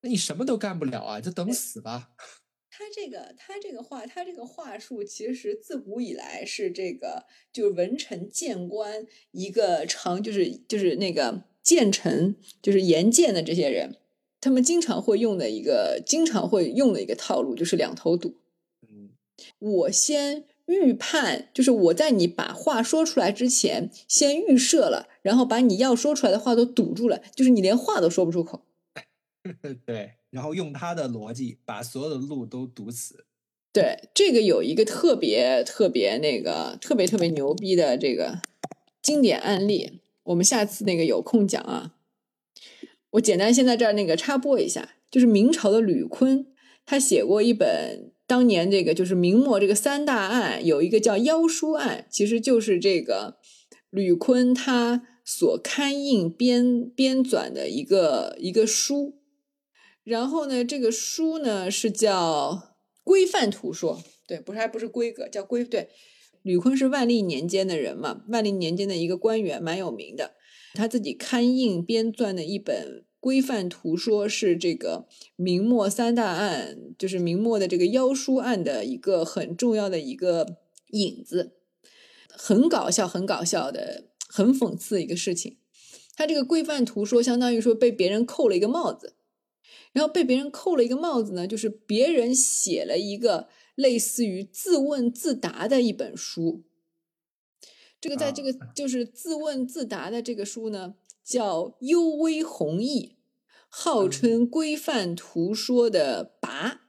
那你什么都干不了啊，就等死吧。他这个，他这个话，他这个话术，其实自古以来是这个，就是文臣谏官一个常，就是就是那个谏臣，就是言谏的这些人，他们经常会用的一个，经常会用的一个套路，就是两头堵。嗯，我先预判，就是我在你把话说出来之前，先预设了，然后把你要说出来的话都堵住了，就是你连话都说不出口。对。然后用他的逻辑把所有的路都堵死。对，这个有一个特别特别那个特别特别牛逼的这个经典案例，我们下次那个有空讲啊。我简单先在这儿那个插播一下，就是明朝的吕坤，他写过一本，当年这个就是明末这个三大案，有一个叫妖书案，其实就是这个吕坤他所刊印编编纂的一个一个书。然后呢，这个书呢是叫《规范图说》，对，不是还不是规格，叫规对。吕坤是万历年间的人嘛，万历年间的一个官员，蛮有名的。他自己刊印编撰的一本规范图说是这个明末三大案，就是明末的这个妖书案的一个很重要的一个引子，很搞笑，很搞笑的，很讽刺的一个事情。他这个规范图说，相当于说被别人扣了一个帽子，然后被别人扣了一个帽子呢，就是别人写了一个类似于自问自答的一本书。这个在这个就是自问自答的这个书呢，叫《幽微弘毅》，号称规范图说的拔。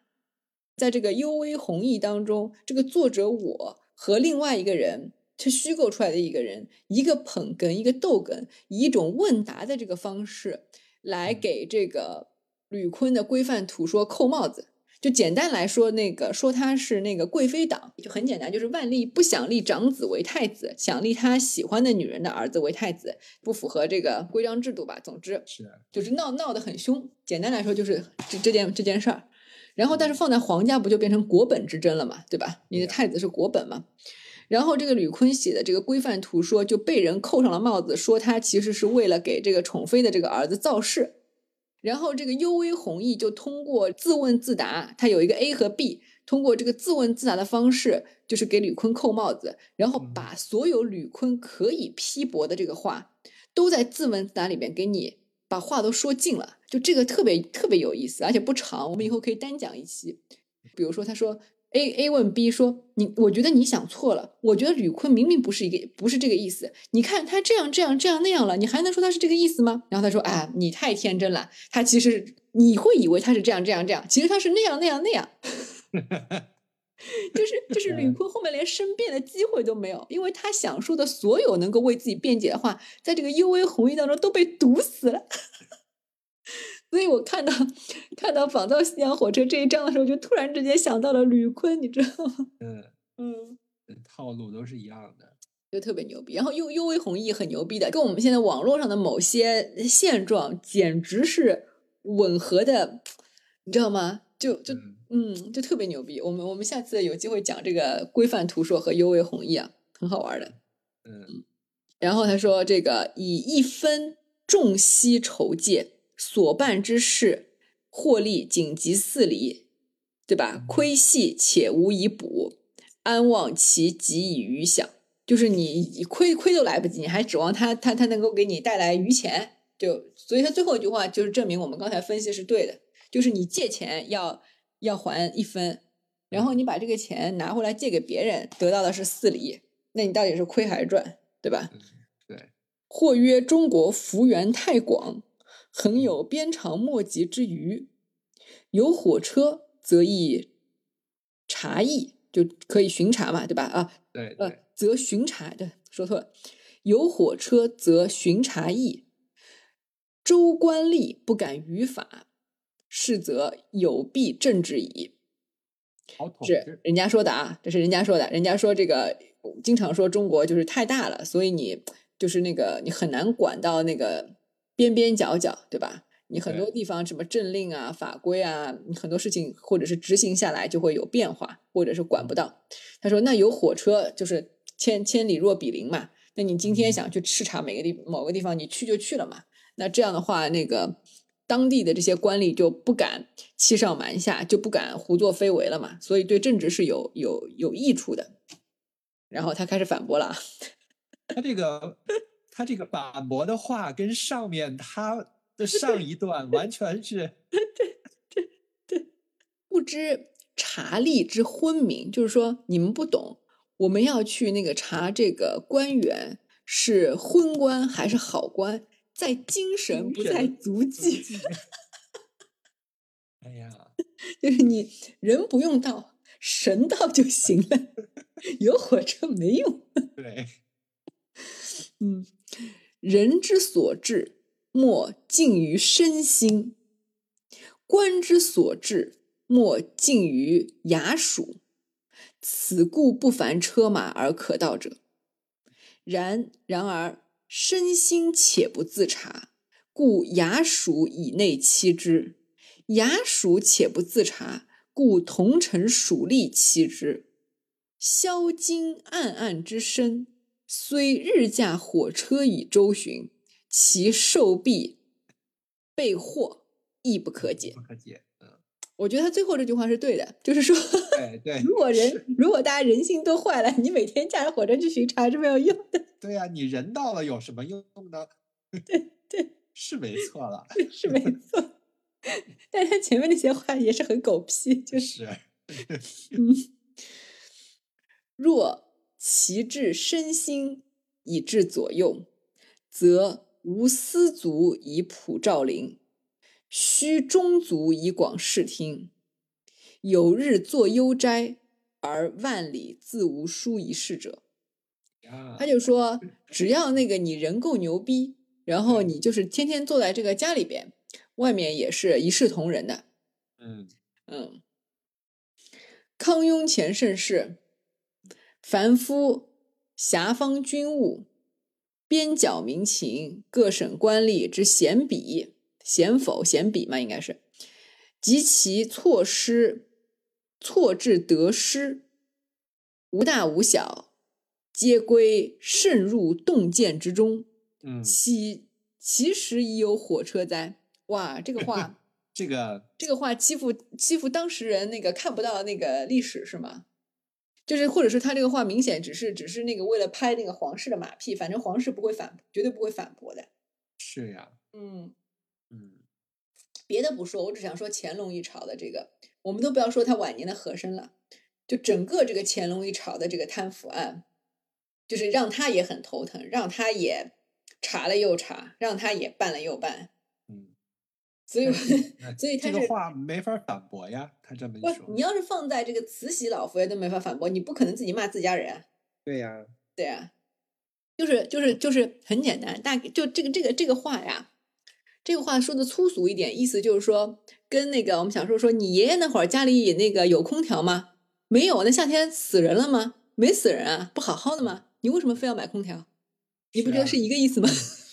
在这个《幽微弘毅》当中，这个作者我和另外一个人是虚构出来的一个人，一个捧哏，一个逗哏，以一种问答的这个方式来给这个吕坤的规范图说扣帽子。就简单来说，那个说他是那个贵妃党，就很简单，就是万历不想立长子为太子，想立他喜欢的女人的儿子为太子，不符合这个规章制度吧。总之是就是闹闹得很凶。简单来说就是这这件这件事儿。然后但是放在皇家不就变成国本之争了嘛，对吧？你的太子是国本嘛。然后这个吕坤写的这个规范图说就被人扣上了帽子，说他其实是为了给这个宠妃的这个儿子造势。然后这个幽微弘毅就通过自问自答，他有一个 A 和 B，通过这个自问自答的方式，就是给吕坤扣帽子，然后把所有吕坤可以批驳的这个话，都在自问自答里面给你把话都说尽了，就这个特别特别有意思，而且不长，我们以后可以单讲一期。比如说他说。A A 问 B 说：“你，我觉得你想错了。我觉得吕坤明明不是一个，不是这个意思。你看他这样这样这样那样了，你还能说他是这个意思吗？”然后他说：“啊，你太天真了。他其实你会以为他是这样这样这样，其实他是那样那样那样。就是就是吕坤后面连申辩的机会都没有，因为他想说的所有能够为自己辩解的话，在这个幽微红衣当中都被堵死了。”所以我看到看到仿造西洋火车这一章的时候，就突然之间想到了吕坤，你知道吗？嗯嗯，套路都是一样的，就特别牛逼。然后幽幽微弘毅很牛逼的，跟我们现在网络上的某些现状简直是吻合的，你知道吗？就就嗯，就特别牛逼。我们我们下次有机会讲这个规范图说和优微弘毅啊，很好玩的。嗯，然后他说这个以一分重息筹借。所办之事，获利仅及四厘，对吧？亏系且无以补，安望其给以余享。就是你亏亏都来不及，你还指望他他他能够给你带来余钱？就所以他最后一句话就是证明我们刚才分析是对的，就是你借钱要要还一分，然后你把这个钱拿回来借给别人，得到的是四厘，那你到底是亏还是赚？对吧？对。或曰中国幅员太广。恒有鞭长莫及之余，有火车则易查役，就可以巡查嘛，对吧？啊，对，呃，则巡查对，说错了。有火车则巡查役，州官吏不敢于法，是则有弊政治矣。是人家说的啊，这是人家说的。人家说这个经常说中国就是太大了，所以你就是那个你很难管到那个。边边角角，对吧？你很多地方什么政令啊、法规啊，很多事情或者是执行下来就会有变化，或者是管不到。他说：“那有火车就是千千里若比邻嘛。那你今天想去视察每个地某个地方，你去就去了嘛。那这样的话，那个当地的这些官吏就不敢欺上瞒下，就不敢胡作非为了嘛。所以对政治是有有有益处的。然后他开始反驳了，他这个。他这个反驳的话跟上面他的上一段完全是，对对对，不知察吏之昏明，就是说你们不懂，我们要去那个查这个官员是昏官还是好官，在精神不在足迹。哎呀，就是你人不用到，神到就行了，有火车没用。对，嗯。人之所至，莫近于身心；官之所至，莫近于衙署。此故不凡车马而可到者。然然而身心且不自察，故衙署以内欺之；衙署且不自察，故同臣属吏欺之。销金暗暗之深。虽日驾火车以周巡，其受弊备祸亦不可解不。可解。嗯，我觉得他最后这句话是对的，就是说，对对，如果人如果大家人心都坏了，你每天驾着火车去巡查是没有用的，对呀、你人到了有什么用呢？对对，是没错了，是没错。但他前面那些话也是很狗屁，就是是，嗯，若其志身心以致左右，则无私足以普照灵，须中足以广视听。有日作幽斋，而万里自无书一事者。他就说，只要那个你人够牛逼，然后你就是天天坐在这个家里边，外面也是一视同仁的。嗯嗯，康雍乾盛世，凡夫辖方军务，边角民情，各省官吏之贤比、贤否、贤比嘛，应该是及其错失、错置得失，无大无小，皆归渗入洞见之中。嗯，其其实已有火车哉！哇，这个话。这个这个话欺负欺负当事人那个看不到那个历史是吗？就是或者是他这个话明显只是只是那个为了拍那个皇室的马屁，反正皇室不会反绝对不会反驳的。是呀，嗯，嗯。别的不说，我只想说乾隆一朝的这个，我们都不要说他晚年的和珅了，就整个这个乾隆一朝的这个贪腐案，就是让他也很头疼，让他也查了又查，让他也办了又办，嗯，所以 所以他是这个话没法反驳呀，他这么一，说，你要是放在这个慈禧老佛爷都没法反驳，你不可能自己骂自家人啊。对呀，对啊，就是就是就是很简单，大就这个这个这个话呀，这个话说的粗俗一点，意思就是说，跟那个我们小时候说，你爷爷那会儿家里那个有空调吗？没有，那夏天死人了吗？没死人啊，不好好的吗？你为什么非要买空调？你不觉得是一个意思吗？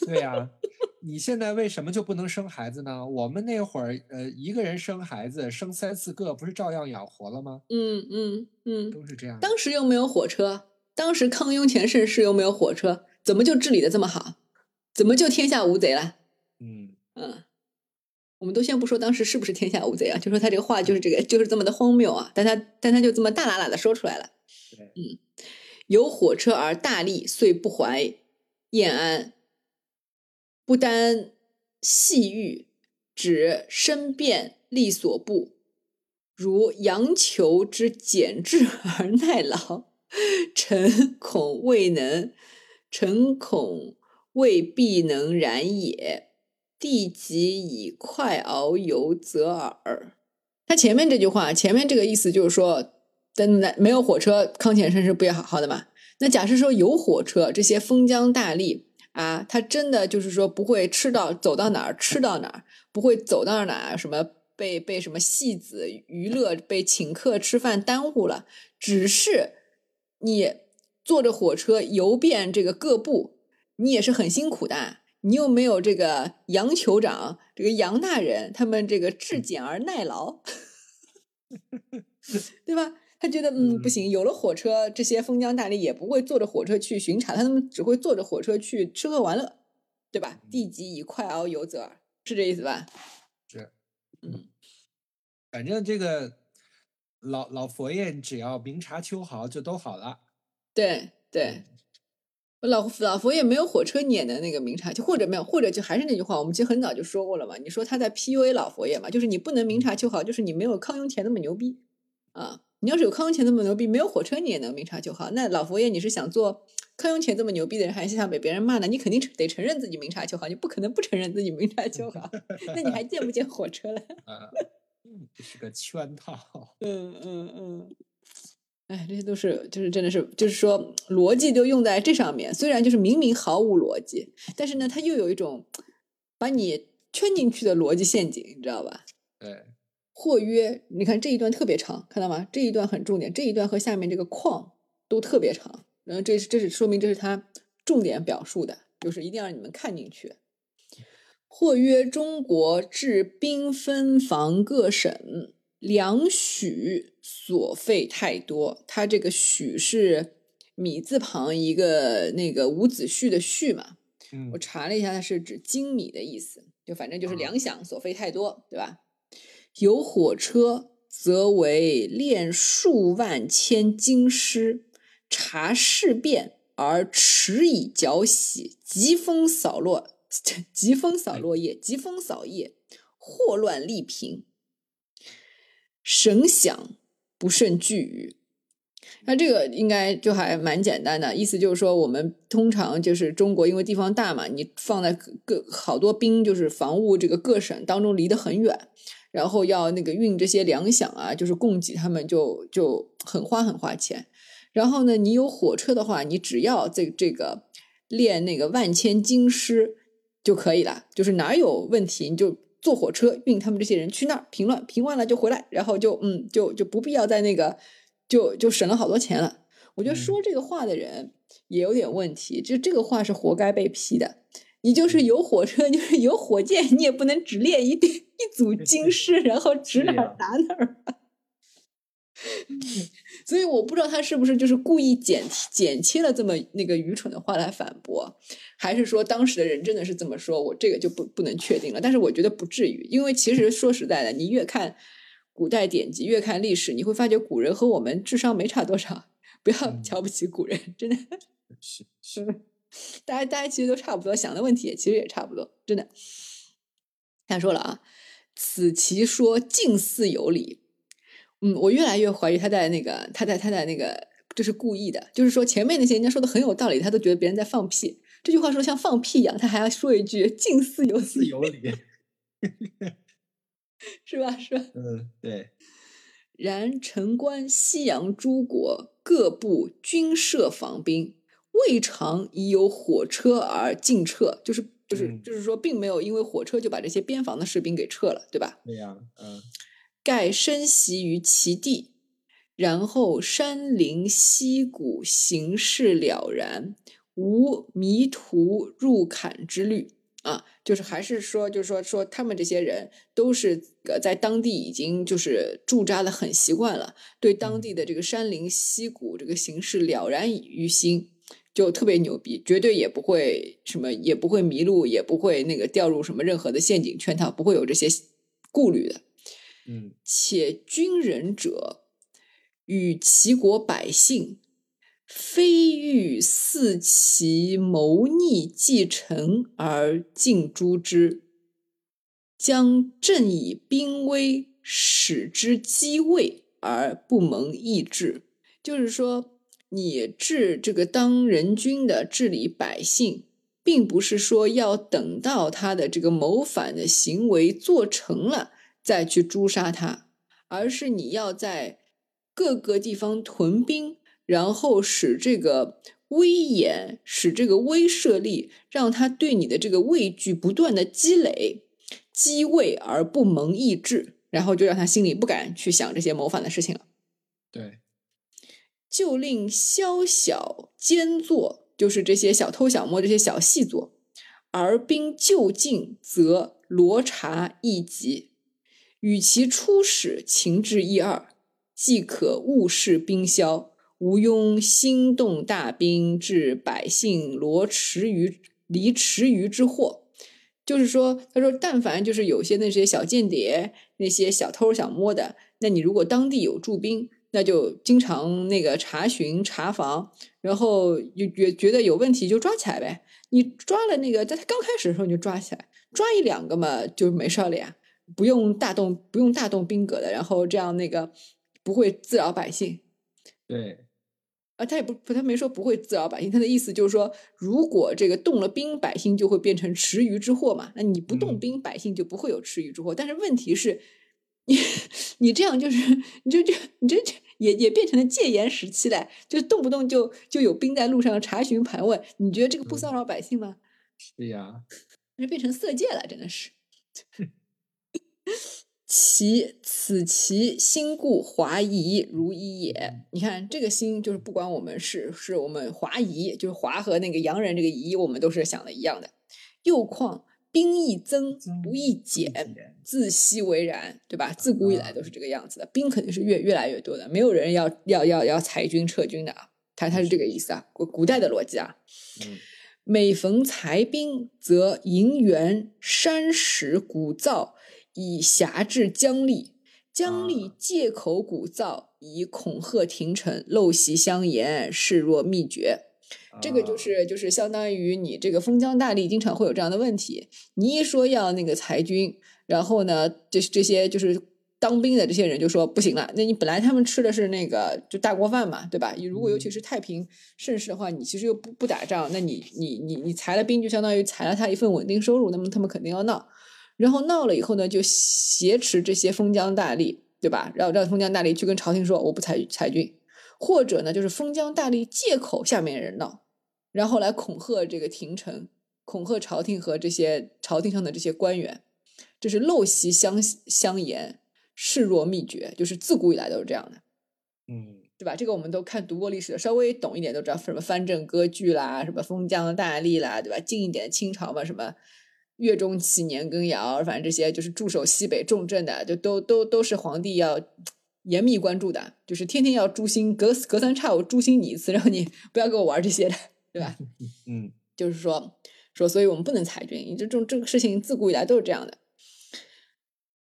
对呀。你现在为什么就不能生孩子呢？我们那会儿，呃，一个人生孩子，生三四个，不是照样养活了吗？嗯嗯嗯，都是这样。当时又没有火车，当时康雍乾盛世又没有火车，怎么就治理的这么好？怎么就天下无贼了？嗯，嗯，我们都先不说当时是不是天下无贼啊，就说他这个话就是这个，就是这么的荒谬啊，但他但他就这么大喇喇的说出来了。嗯，有火车而大利，遂不怀燕安，不单细欲，指身变利所不，如羊裘之减质而耐劳，臣恐未能，臣恐未必能然也。地即以快遨游则耳。他前面这句话，前面这个意思就是说，等没有火车，康乾盛世不也好好的吗？那假设说有火车，这些封疆大吏啊，他真的就是说不会吃到走到哪儿吃到哪儿，不会走到哪儿什么被被什么戏子娱乐被请客吃饭耽误了，只是你坐着火车游遍这个各部，你也是很辛苦的。你又没有这个杨酋长、这个杨大人，他们这个质简而耐劳，对吧？他觉得嗯不行，有了火车，这些封疆大吏也不会坐着火车去巡查，他们只会坐着火车去吃喝玩乐，对吧？地极以快熬油则耳，是这意思吧？是，嗯，反正这个老老佛爷只要明察秋毫就都好了。对对。老老佛爷没有火车，撵的那个明察秋，或者没有，或者就还是那句话，我们其实很早就说过了嘛。你说他在 PUA 老佛爷嘛，就是你不能明察秋毫，就是你没有康雍乾那么牛逼啊。你要是有康雍乾那么牛逼，没有火车你也能明察秋毫。那老佛爷你是想做康雍乾这么牛逼的人，还是想被别人骂呢？你肯定得承认自己明察秋毫，你不可能不承认自己明察秋毫。那你还见不见火车了？啊，这是个圈套。嗯嗯嗯。哎，这些都是，就是真的是，就是说逻辑都用在这上面。虽然就是明明毫无逻辑，但是呢，它又有一种把你圈进去的逻辑陷阱，你知道吧？对，或曰，你看这一段特别长，看到吗？这一段很重点，这一段和下面这个框都特别长。然后这是这是说明这是他重点表述的，就是一定要让你们看进去。或曰，中国治兵分防各省。粮许所费太多，他这个许是米字旁一个那个伍子胥的胥嘛？嗯我查了一下，它是指精米的意思，就反正就是啊粮饷所费太多，对吧？有火车，则为练数万千京师，察事变而迟以剿喜，疾风扫落，疾风扫落叶，疾风扫叶，祸乱利平，神响不胜句语。那这个应该就还蛮简单的，意思就是说，我们通常就是中国，因为地方大嘛，你放在各好多兵，就是防务这个各省当中离得很远，然后要那个运这些粮饷啊，就是供给他们就就很花很花钱。然后呢，你有火车的话，你只要这这个练那个万千京师就可以了，就是哪儿有问题你就坐火车运他们这些人去那儿平乱，平完了就回来，然后就嗯就就不必要在那个就就省了好多钱了。我觉得嗯说这个话的人也有点问题，就这个话是活该被批的。你就是有火车，就是有火箭，你也不能只练一队一组京师，然后指哪儿打哪儿吧。所以我不知道他是不是就是故意剪剪切了这么那个愚蠢的话来反驳，还是说当时的人真的是这么说？我这个就不不能确定了。但是我觉得不至于，因为其实说实在的，你越看古代典籍，越看历史，你会发觉古人和我们智商没差多少。不要嗯瞧不起古人，真的，是是，大家大家其实都差不多，想的问题也其实也差不多，真的。他说了啊，此其说近似有理。嗯，我越来越怀疑他在那个他在他在那个这是故意的，就是说前面那些人家说的很有道理，他都觉得别人在放屁。这句话说像放屁一样，他还要说一句近似有似，有理。是吧？是吧？嗯，对，然城关西洋诸国各部均设防兵，未尝已有火车而进撤，就是就是、嗯就是说，并没有因为火车就把这些边防的士兵给撤了，对吧？对呀，嗯，盖身袭于其地，然后山林溪谷形势了然，无迷途入坎之虑。啊，就是还是说，就是说说他们这些人都是呃在当地已经就是驻扎的很习惯了，对当地的这个山林溪谷这个形势了然于心，就特别牛逼，绝对也不会什么，也不会迷路，也不会那个掉入什么任何的陷阱圈套，不会有这些顾虑的。嗯，且军人者与齐国百姓，非欲似其谋逆继承而尽诛之，将正以兵威使之击魏而不蒙抑制。就是说，你治这个当人君的治理百姓，并不是说要等到他的这个谋反的行为做成了再去诛杀他，而是你要在各个地方屯兵，然后使这个威严，使这个威慑力，让他对你的这个畏惧不断的积累，积畏而不蒙抑制，然后就让他心里不敢去想这些谋反的事情了。对，就令宵小奸作，就是这些小偷小摸、这些小细作，而兵就近，则罗查一急，与其出使情至一二，即可误事兵消，毋庸心动大兵，致百姓罗池鱼离池鱼之祸。就是说，他说，但凡就是有些那些小间谍、那些小偷小摸的，那你如果当地有驻兵，那就经常那个查询查房，然后有觉觉得有问题就抓起来呗。你抓了那个，在他刚开始的时候你就抓起来，抓一两个嘛就没事儿了呀，不用大动不用大动兵革的，然后这样那个不会自扰百姓。对，啊，他也不不，他没说不会自扰百姓，他的意思就是说，如果这个动了兵，百姓就会变成池鱼之祸嘛。那你不动嗯兵，百姓就不会有池鱼之祸。但是问题是，你 你这样就是，你就就你这这也也变成了戒严时期嘞，就动不动就就有兵在路上查询盘问，你觉得这个不骚扰百姓吗？是呀，那变成色戒了，真的是。其此其心故华夷如一也。你看这个心，就是不管我们是是我们华夷，就是华和那个洋人这个夷，我们都是想的一样的。又况兵亦增不亦减，自昔为然，对吧？自古以来都是这个样子的，兵肯定是越越来越多的，没有人要要要要裁军撤军的啊。他他是这个意思啊，古古代的逻辑啊。嗯每逢裁兵，则营原山石鼓噪，以挟制姜吏。姜吏借口鼓噪，以恐吓廷臣，陋习相言，视若秘诀。这个就啊是就是相当于你这个封疆大吏经常会有这样的问题，你一说要那个裁军，然后呢，这这些就是当兵的这些人就说不行了，那你本来他们吃的是那个就大锅饭嘛，对吧？你如果尤其是太平盛世的话，你其实又不不打仗，那你你你你裁了兵，就相当于裁了他一份稳定收入，那么他们肯定要闹，然后闹了以后呢，就挟持这些封疆大吏，对吧？让让封疆大吏去跟朝廷说我不裁裁军，或者呢，就是封疆大吏借口下面人闹。然后来恐吓这个廷臣，恐吓朝廷和这些朝廷上的这些官员，这是陋习相相沿，示弱秘诀，就是自古以来都是这样的，嗯对吧？这个我们都看读过历史的，稍微懂一点都知道，什么藩镇割据啦，什么封疆大吏啦，对吧？近一点的清朝嘛，什么月中起年羹尧，反正这些就是驻守西北重镇的，就都都都是皇帝要严密关注的，就是天天要诛心，隔隔三差五诛心你一次，让你不要跟我玩这些的，对吧？嗯 就是说说，所以我们不能裁军，这种这个事情自古以来都是这样的。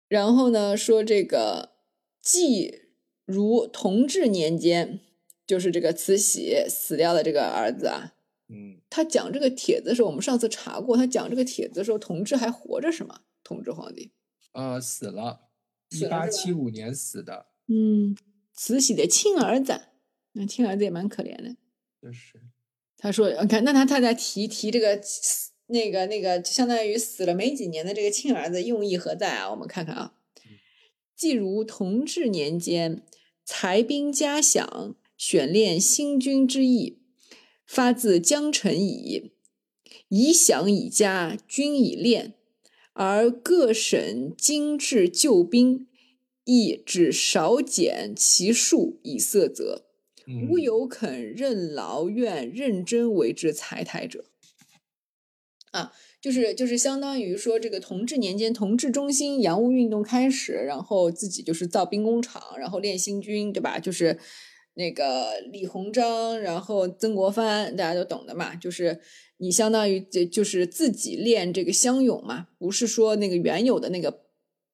然后呢，说这个季如同治年间，就是这个慈禧死掉的这个儿子啊，嗯他讲这个帖子的时候，我们上次查过，他讲这个帖子的时候，同治还活着是吗？同治皇帝，呃死了，一八七五年死的，嗯，慈禧的亲儿子，那亲儿子也蛮可怜的。就是他说：“你看，那他他在提提这个那个那个，相当于死了没几年的这个亲儿子，用意何在啊？我们看看啊。既如同治年间，裁兵加饷，选练新军之意，发自江城矣。以饷以加，军以练，而各省精制旧兵，亦只少减其数以色泽。”无嗯有肯任劳愿认真为之裁台者。啊，就是就是相当于说，这个同治年间，同治中兴洋务运动开始，然后自己就是造兵工厂，然后练新军，对吧？就是那个李鸿章，然后曾国藩，大家都懂的嘛，就是你相当于这就是自己练这个乡勇嘛，不是说那个原有的那个。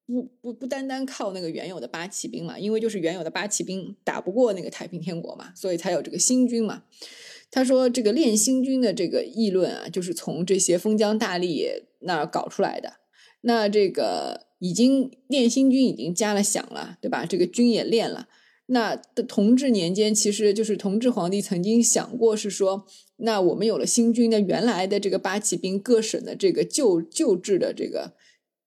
不不不单单靠那个原有的八旗兵嘛，因为就是原有的八旗兵打不过那个太平天国嘛，所以才有这个新军嘛。他说这个练新军的这个议论啊，就是从这些封疆大吏那儿搞出来的。那这个已经练新军已经加了饷了，对吧？这个军也练了。那的同治年间，其实就是同治皇帝曾经想过，是说，那我们有了新军，那原来的这个八旗兵各省的这个旧旧制的这个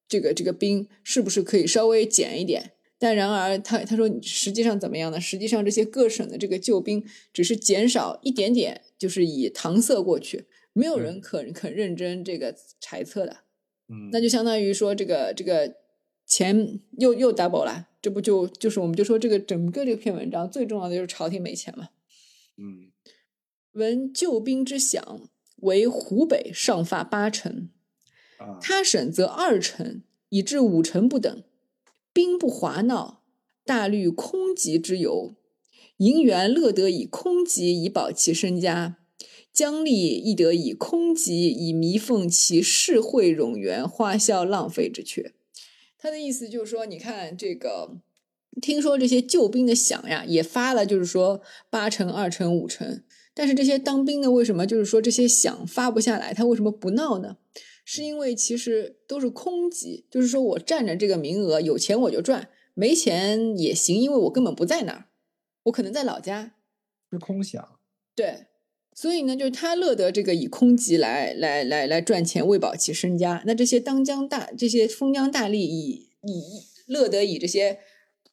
这个这个兵，是不是可以稍微减一点？但然而他他说，实际上怎么样呢？实际上这些各省的这个救兵只是减少一点点，就是以搪塞过去，没有人肯肯认真这个揣测的。嗯那就相当于说这个这个钱又又 double 了，这不就就是我们就说这个整个这篇文章最重要的就是朝廷没钱嘛。嗯闻救兵之响，为湖北上发八成，啊他省则二成，以至五成不等。兵不华闹，大虑空籍之由。营员乐得以空籍以保其身家，将吏亦得以空籍以弥缝其世会冗员花销浪费之缺。他的意思就是说，你看这个，听说这些救兵的饷呀，也发了，就是说八成、二成、五成。但是这些当兵的为什么就是说这些饷发不下来？他为什么不闹呢？是因为其实都是空集，就是说我占着这个名额，有钱我就赚，没钱也行，因为我根本不在那儿，我可能在老家。是空想，对，所以呢，就是他乐得这个以空集来来来来赚钱，喂饱其身家。那这些当江大这些封疆大吏以以乐得以这些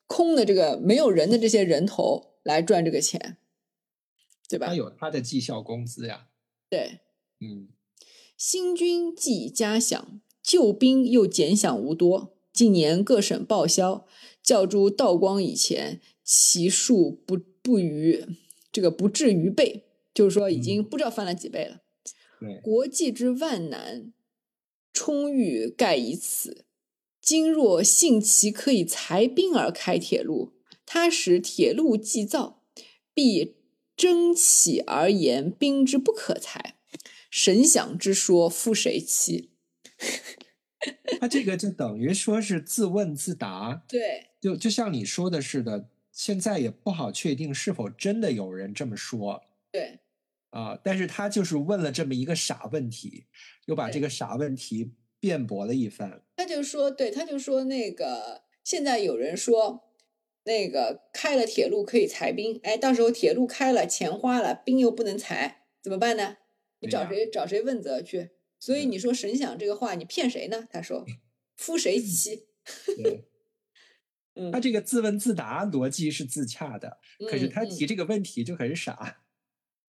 空的这个没有人的这些人头来赚这个钱，对吧他？有他的绩效工资呀，对，嗯新军既已加饷，旧兵又减饷无多。近年各省报销，较诸道光以前，其数不不于这个不至于倍，就是说已经不知道翻了几倍了。对，国际之万难，充裕盖以此。今若信其可以裁兵而开铁路，他使铁路既造，必争起而言兵之不可裁。神想之说，负谁欺？他这个就等于说是自问自答，对，就就像你说的似的，现在也不好确定是否真的有人这么说对，啊。但是他就是问了这么一个傻问题，又把这个傻问题辩驳了一番。他就说，对，他就说那个现在有人说，那个开了铁路可以裁兵，哎，到时候铁路开了，钱花了，兵又不能裁，怎么办呢？你找谁找谁问责去？所以嗯你说神想这个话，你骗谁呢？他说，夫谁欺？他这个自问自答逻辑是自洽的，可是他提这个问题就很傻。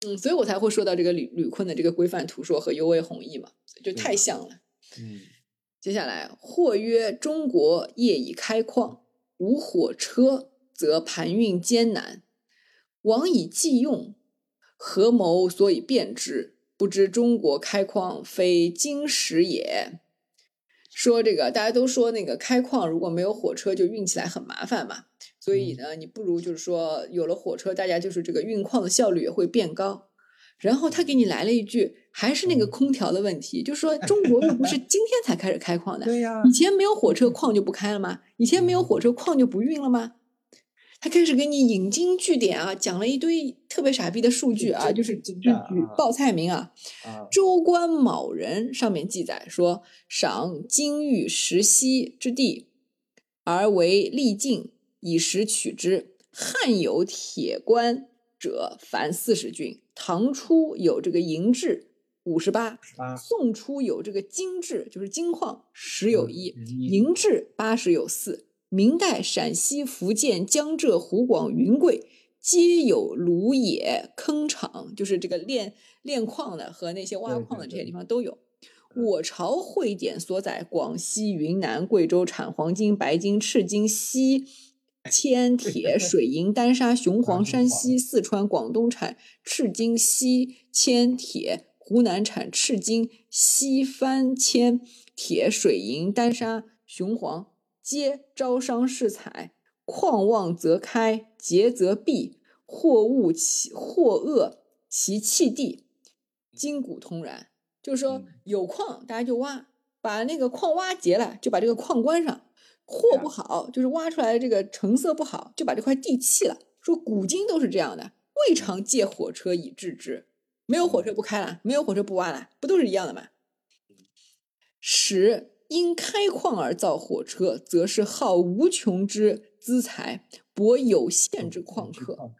嗯，所以我才会说到这个吕吕坤的这个规范图说和尤为弘毅嘛，就太像了。嗯，接下来，或曰中国业已开矿，无火车，则盘运艰难，王以计用，合谋所以变之？不知中国开矿非今时也。说这个大家都说那个开矿如果没有火车就运起来很麻烦嘛，所以呢，你不如就是说有了火车，大家就是这个运矿的效率也会变高。然后他给你来了一句，还是那个嗯空调的问题，就说中国又不是 今天才开始开矿的，对呀、以前没有火车，矿就不开了吗？以前没有火车，矿就不运了吗？他开始给你引经据典啊，讲了一堆特别傻逼的数据啊，就是真就报菜名啊，啊，州官卯人上面记载说，赏金玉石溪之地，而为利尽，以石取之。汉有铁官者，凡四十郡；唐初有这个银制五十八，啊宋初有这个金制，就是金矿十有一，嗯银制八十有四。明代陕西、福建、江浙、湖广、云贵皆有炉冶坑场，就是这个炼炼矿的和那些挖矿的这些地方都有。嗯我朝会典所载，广西、云南、贵州产黄金、白金、赤金、锡、铅、铁、水银、丹砂、雄黄；山西、四川、广东产赤金、锡、铅、铁；湖南产赤金、锡、番、铅、铁、水银、丹砂、雄黄，皆招商市采。矿旺则开，竭则闭，货物其货恶其气地，筋骨通然。就是说嗯有矿，大家就挖，把那个矿挖竭了，就把这个矿关上。货不好，就是挖出来的这个成色不好，就把这块地弃了。说古今都是这样的，未尝借火车以治之。没有火车不开了，没有火车不挖了，不都是一样的吗？十因开矿而造火车，则是耗无穷之资财，博有限之矿客，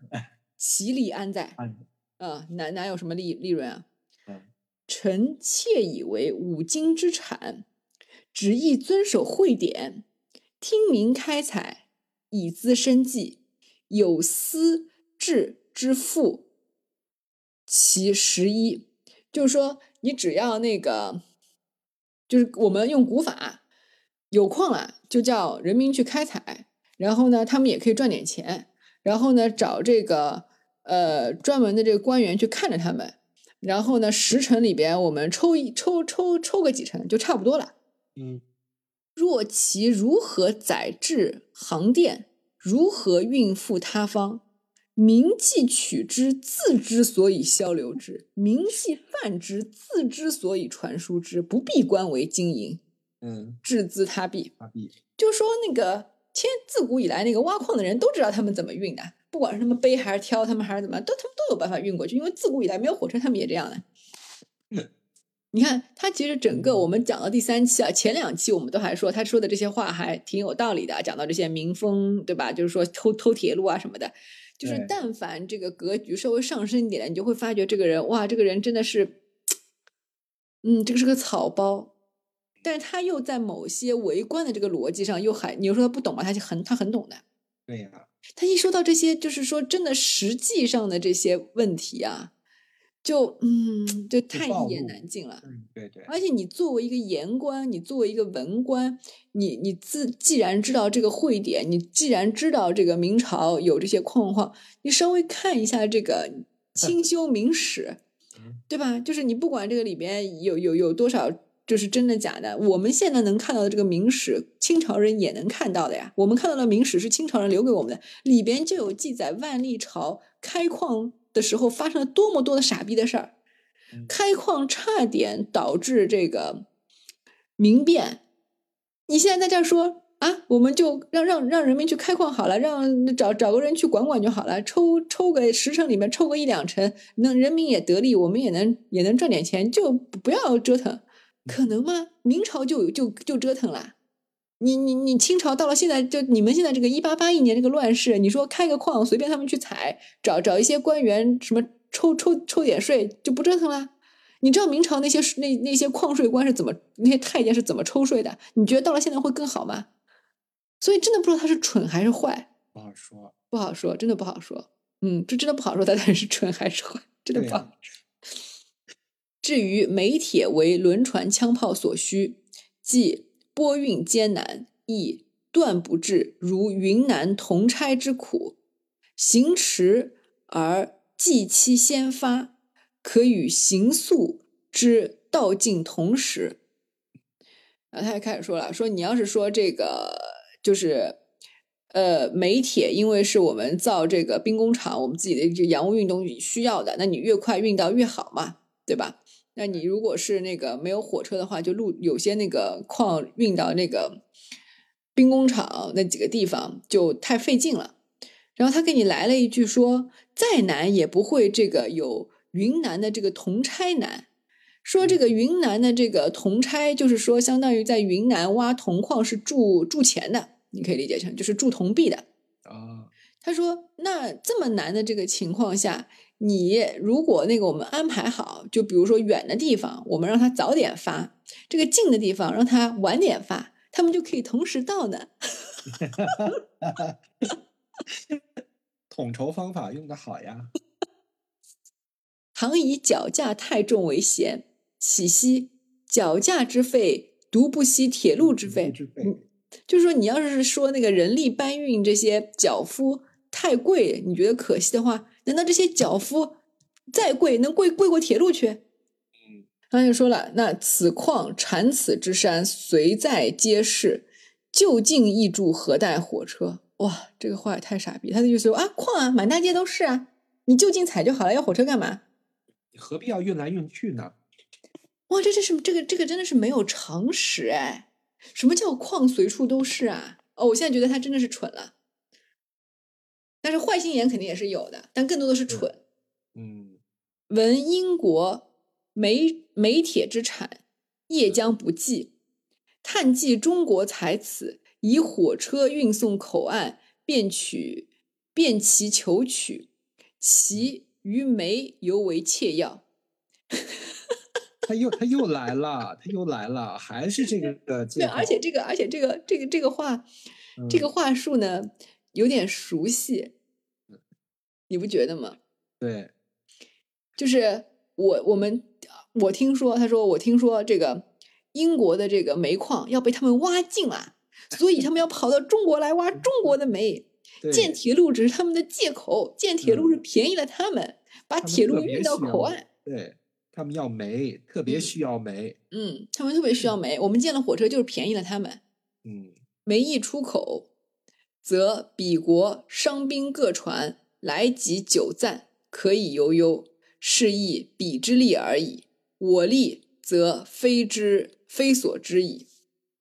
其利安在？安啊，哪哪有什么利利润啊？嗯臣窃以为五金之产，只宜遵守会典，听民开采，以资生计，有私治之富，其十一。就是说，你只要那个，就是我们用古法，有矿了就叫人民去开采，然后呢，他们也可以赚点钱，然后呢，找这个呃专门的这个官员去看着他们，然后呢，十成里边我们抽一抽抽抽个几成就差不多了。嗯若其如何载至航电，如何运赴他方？民既取之，自之所以销流之；民既泛之，自之所以传输之。不必官为经营，嗯，置资他弊。发币就说那个天自古以来，那个挖矿的人都知道他们怎么运的，不管是他们背还是挑，他们还是怎么，都他们都有办法运过去。因为自古以来没有火车，他们也这样的。你看，他其实整个我们讲到第三期啊，前两期我们都还说他说的这些话还挺有道理的，讲到这些民风，对吧？就是说偷偷铁路啊什么的，就是但凡这个格局稍微上升一点，你就会发觉这个人哇，这个人真的是，嗯，这个是个草包，但是他又在某些围观的这个逻辑上又还，你又说他不懂吧？他就很他很懂的。对呀，他一说到这些，就是说真的实际上的这些问题啊，就嗯，就太一言难尽了。嗯对对，而且你作为一个言官，你作为一个文官，你你自既然知道这个会典，你既然知道这个明朝有这些矿况，你稍微看一下这个 清修明史嗯，对吧？就是你不管这个里边有有有多少就是真的假的，我们现在能看到的这个明史，清朝人也能看到的呀。我们看到的明史是清朝人留给我们的，里边就有记载万历朝开矿的时候发生了多么多的傻逼的事儿。嗯开矿差点导致这个民变。你现在在这儿说啊，我们就让让让人民去开矿好了，让找找个人去管管就好了，抽抽个十成里面抽个一两成，那人民也得利，我们也能也能赚点钱，就不要折腾，可能吗？明朝就就就折腾了。你你你清朝到了现在，就你们现在这个一八八一年这个乱世，你说开个矿随便他们去采，找找一些官员什么抽抽抽点税就不折腾了。你知道明朝那些那那些矿税官是怎么那些太监是怎么抽税的？你觉得到了现在会更好吗？所以真的不知道他是蠢还是坏，不好说。不好说，真的不好说。嗯，这真的不好说，他到底是蠢还是坏，真的不好说。至于煤铁为轮船枪炮所需，即拨运艰难，亦断不至如云南铜差之苦，行迟而计期先发，可与行速之道尽同时。然后他就开始说了，说你要是说这个就是。呃，煤铁因为是我们造这个兵工厂，我们自己的这洋务运动需要的，那你越快运到越好嘛，对吧？那你如果是那个没有火车的话，就路有些那个矿运到那个兵工厂那几个地方就太费劲了。然后他给你来了一句说，再难也不会这个有云南的这个铜差难。说这个云南的这个铜差，就是说相当于在云南挖铜矿是铸铸钱的，你可以理解成就是铸铜币的。啊，他说：“那这么难的这个情况下，你如果那个我们安排好，就比如说远的地方，我们让他早点发；这个近的地方让他晚点发，他们就可以同时到呢。统筹方法用的好呀。倘以脚架太重为嫌，岂惜脚架之费，独不惜铁路之费。之费嗯就是说，你要是说那个人力搬运这些脚夫太贵，你觉得可惜的话，难道这些脚夫再贵能贵贵过铁路去？嗯，他就说了，那此矿产此之山，随在皆是，就近易住，何待火车？哇，这个话也太傻逼！他的意思说啊，矿啊，满大街都是啊，你就近采就好了，要火车干嘛？你何必要运来运去呢？哇，这这是这个这个真的是没有常识哎！什么叫矿随处都是啊？哦，我现在觉得他真的是蠢了。但是坏心眼肯定也是有的，但更多的是蠢。嗯，闻英国煤煤铁之产，业将不济。叹寄中国才此，以火车运送口岸，便取便其求取，其于煤尤为切要。他又他又来了，他又来了，还是这个 对，而且这个，而且这个，这个，这个话，这个嗯话术呢，有点熟悉，你不觉得吗？对，就是我我们我听说，他说我听说这个英国的这个煤矿要被他们挖尽了，所以他们要跑到中国来挖中国的煤。建铁路只是他们的借口，建铁路是便宜了他们，把铁路运到口岸。对他们要煤，特别嗯需要煤。嗯，他们特别需要煤，我们建了火车就是便宜了他们。嗯，煤一出口，则彼国伤兵各船来及久暂，可以悠悠，是亦彼之利而已。我利则非之非所知矣。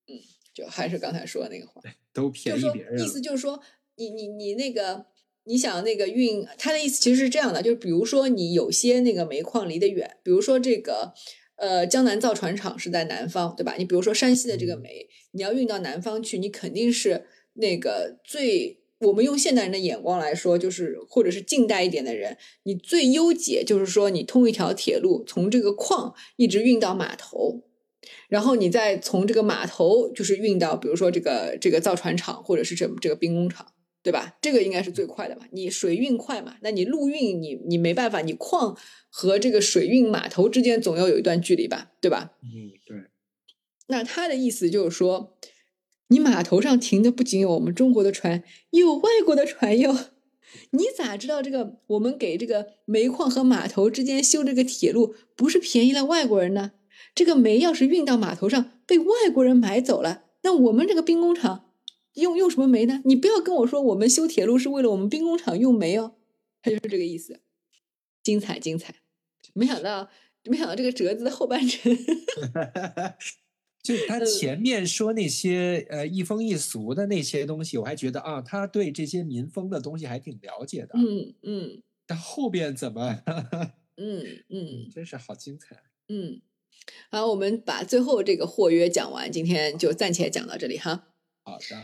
嗯，就还是刚才说的那个话，都就是说便宜别人意思。就是说，你你你那个。你想那个运，他的意思其实是这样的，就是比如说你有些那个煤矿离得远，比如说这个呃江南造船厂是在南方，对吧？你比如说山西的这个嗯煤，你要运到南方去，你肯定是那个最我们用现代人的眼光来说，就是或者是近代一点的人，你最优解就是说你通一条铁路，从这个矿一直运到码头。然后你再从这个码头就是运到，比如说这个这个造船厂或者是这这个兵工厂，对吧？这个应该是最快的吧？你水运快嘛，那你陆运你你没办法，你矿和这个水运码头之间总要有一段距离吧，对吧？嗯，对，那他的意思就是说，你码头上停的不仅有我们中国的船，也有外国的船哟。你咋知道这个我们给这个煤矿和码头之间修这个铁路不是便宜了外国人呢？这个煤要是运到码头上被外国人买走了，那我们这个兵工厂用用什么煤呢？你不要跟我说我们修铁路是为了我们兵工厂用煤哦，他就是这个意思。精彩精彩，没想到没想到这个“折”子的后半程，就他嗯前面说那些呃一风一俗的那些东西，我还觉得啊，他对这些民风的东西还挺了解的。嗯嗯但后边怎么，嗯嗯真是好精彩。嗯。好，我们把最后这个或约讲完，今天就暂且讲到这里哈，好的，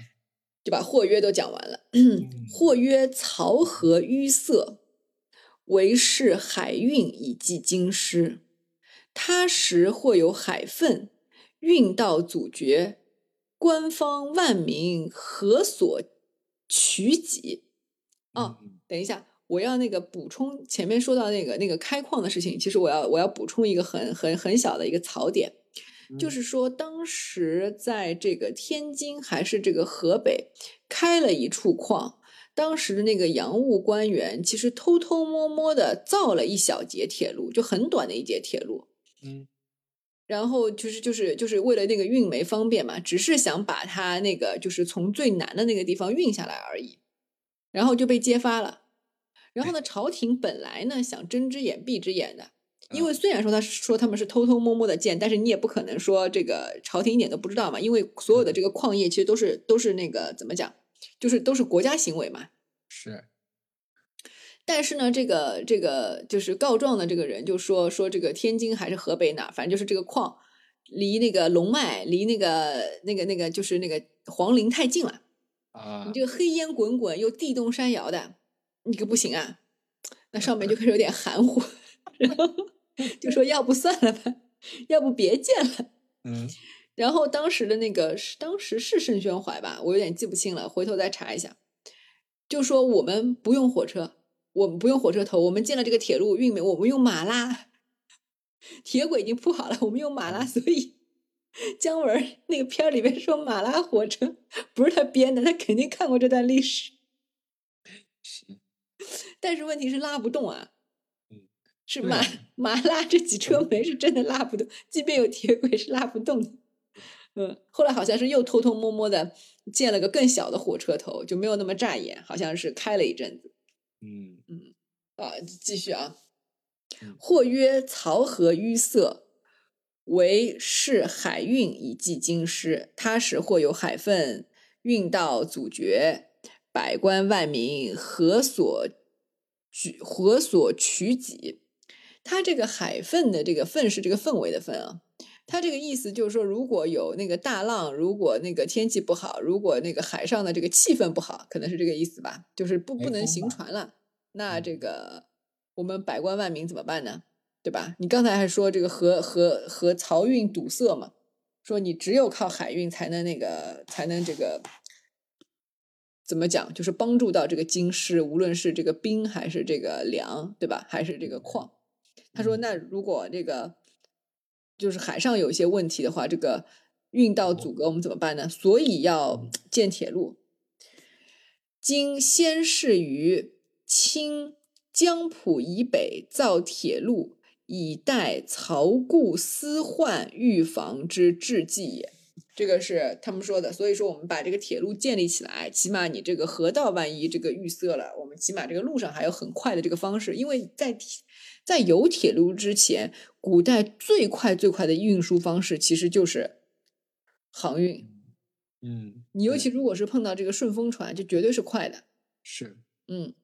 就把或约都讲完了。嗯或曰曹河淤塞，为是海运以济京师。他时或有海分，运到阻绝，官方万民何所取己？哦嗯。等一下，我要那个补充前面说到那个那个开矿的事情，其实我要我要补充一个很很很小的一个槽点，就嗯。是说当时在这个天津还是这个河北开了一处矿，当时的那个洋务官员其实偷偷摸摸的造了一小节铁路，就很短的一节铁路，嗯然后就是就是就是为了那个运煤方便嘛，只是想把它那个就是从最难的那个地方运下来而已，然后就被揭发了。然后呢，朝廷本来呢想睁只眼闭只眼的，因为虽然说他是说他们是偷偷摸摸的建，但是你也不可能说这个朝廷一点都不知道嘛，因为所有的这个矿业其实都是都是那个怎么讲，就是都是国家行为嘛。是，但是呢，这个这个就是告状的这个人就说说这个天津还是河北哪，反正就是这个矿离那个龙脉离那个那个那个就是那个黄陵太近了，啊你这个黑烟滚滚又地动山摇的，你可不行啊。那上面就开始有点含糊，然后 就说要不算了吧，要不别建了。嗯然后当时的那个是当时是盛宣怀吧，我有点记不清了，回头再查一下。就说我们不用火车，我们不用火车头，我们建了这个铁路运煤，我们用马拉，铁轨已经铺好了，我们用马拉，所以姜文那个片儿里面说马拉火车不是他编的，他肯定看过这段历史，是，但是问题是拉不动啊。嗯，是马啊马拉这几车煤是真的拉不动，即便有铁轨是拉不动的。嗯，后来好像是又偷偷摸摸的建了个更小的火车头，就没有那么扎眼，好像是开了一阵子。嗯啊，继续啊嗯。或曰曹河淤塞，为是海运以济京师。他时或有海分，运到阻绝，百官万民何所举何所取己？他这个海分的这个分是这个氛围的氛啊。他这个意思就是说，如果有那个大浪，如果那个天气不好，如果那个海上的这个气氛不好，可能是这个意思吧，就是不不能行船了。那嗯这个我们百官万民怎么办呢？对吧？你刚才还说这个河河河漕运堵塞嘛，说你只有靠海运才能那个才能这个怎么讲，就是帮助到这个京师，无论是这个兵还是这个粮，对吧？还是这个矿。他说，嗯那如果这个就是海上有一些问题的话，这个运道阻隔我们怎么办呢？所以要建铁路。今先是于清江浦以北造铁路，以待曹固私患预防之治计也。这个是他们说的，所以说我们把这个铁路建立起来，起码你这个河道万一这个淤塞了，我们起码这个路上还有很快的这个方式，因为在铁在有铁路之前，古代最快最快的运输方式其实就是航运。嗯，你尤其如果是碰到这个顺风船，就绝对是快的。是嗯，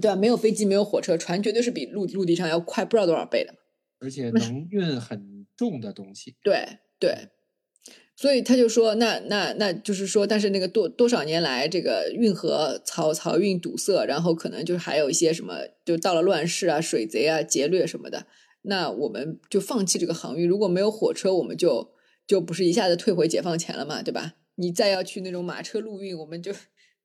对啊？没有飞机，没有火车，船绝对是比陆陆地上要快不知道多少倍的。而且 能运很重的东西。对对，所以他就说，那那那就是说，但是那个多多少年来，这个运河漕漕运堵塞，然后可能就是还有一些什么，就到了乱世啊、水贼啊、劫掠什么的，那我们就放弃这个航运。如果没有火车，我们就就不是一下子退回解放前了嘛，对吧？你再要去那种马车陆运，我们就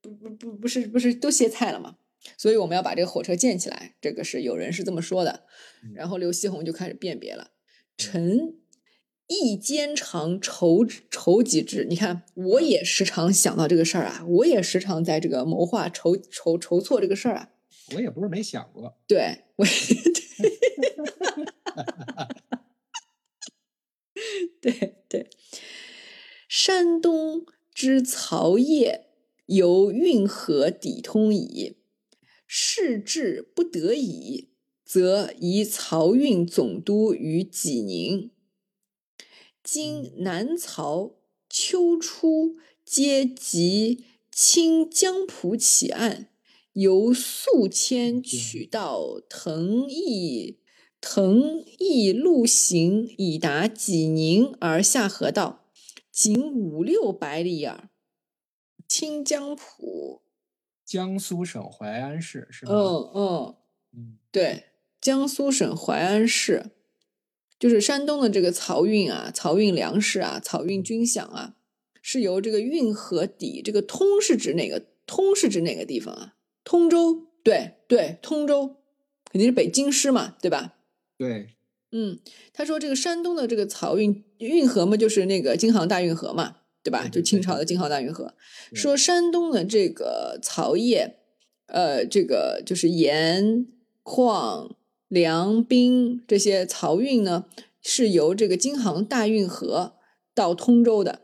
不不不不是不是都歇菜了嘛？所以我们要把这个火车建起来，这个是有人是这么说的。嗯然后刘锡鸿就开始辨别了，臣亦兼常筹筹集之。你看，我也时常想到这个事儿啊，我也时常在这个谋划筹筹筹措这个事儿啊。我也不是没想过。对，我 对对，山东之曹业由运河抵通矣，事至不得已，则移漕运总督于济宁。今南曹、秋初皆集清江浦起案，由宿迁取道腾邑。腾邑路行以达济宁而下河道，仅五六百里耳。清江浦，江苏省淮安市是吗？嗯嗯，嗯对，江苏省淮安市，就是山东的这个漕运啊，漕运粮食啊，漕运军饷啊，是由这个运河底，这个通是指哪个？通是指哪个地方啊？通州，对对，通州肯定是北京师嘛，对吧？对，嗯，他说这个山东的这个漕运运河嘛，就是那个京杭大运河嘛，对吧？就清朝的京杭大运河。说山东的这个漕业，呃，这个就是盐、矿、粮、兵这些漕运呢，是由这个京杭大运河到通州的。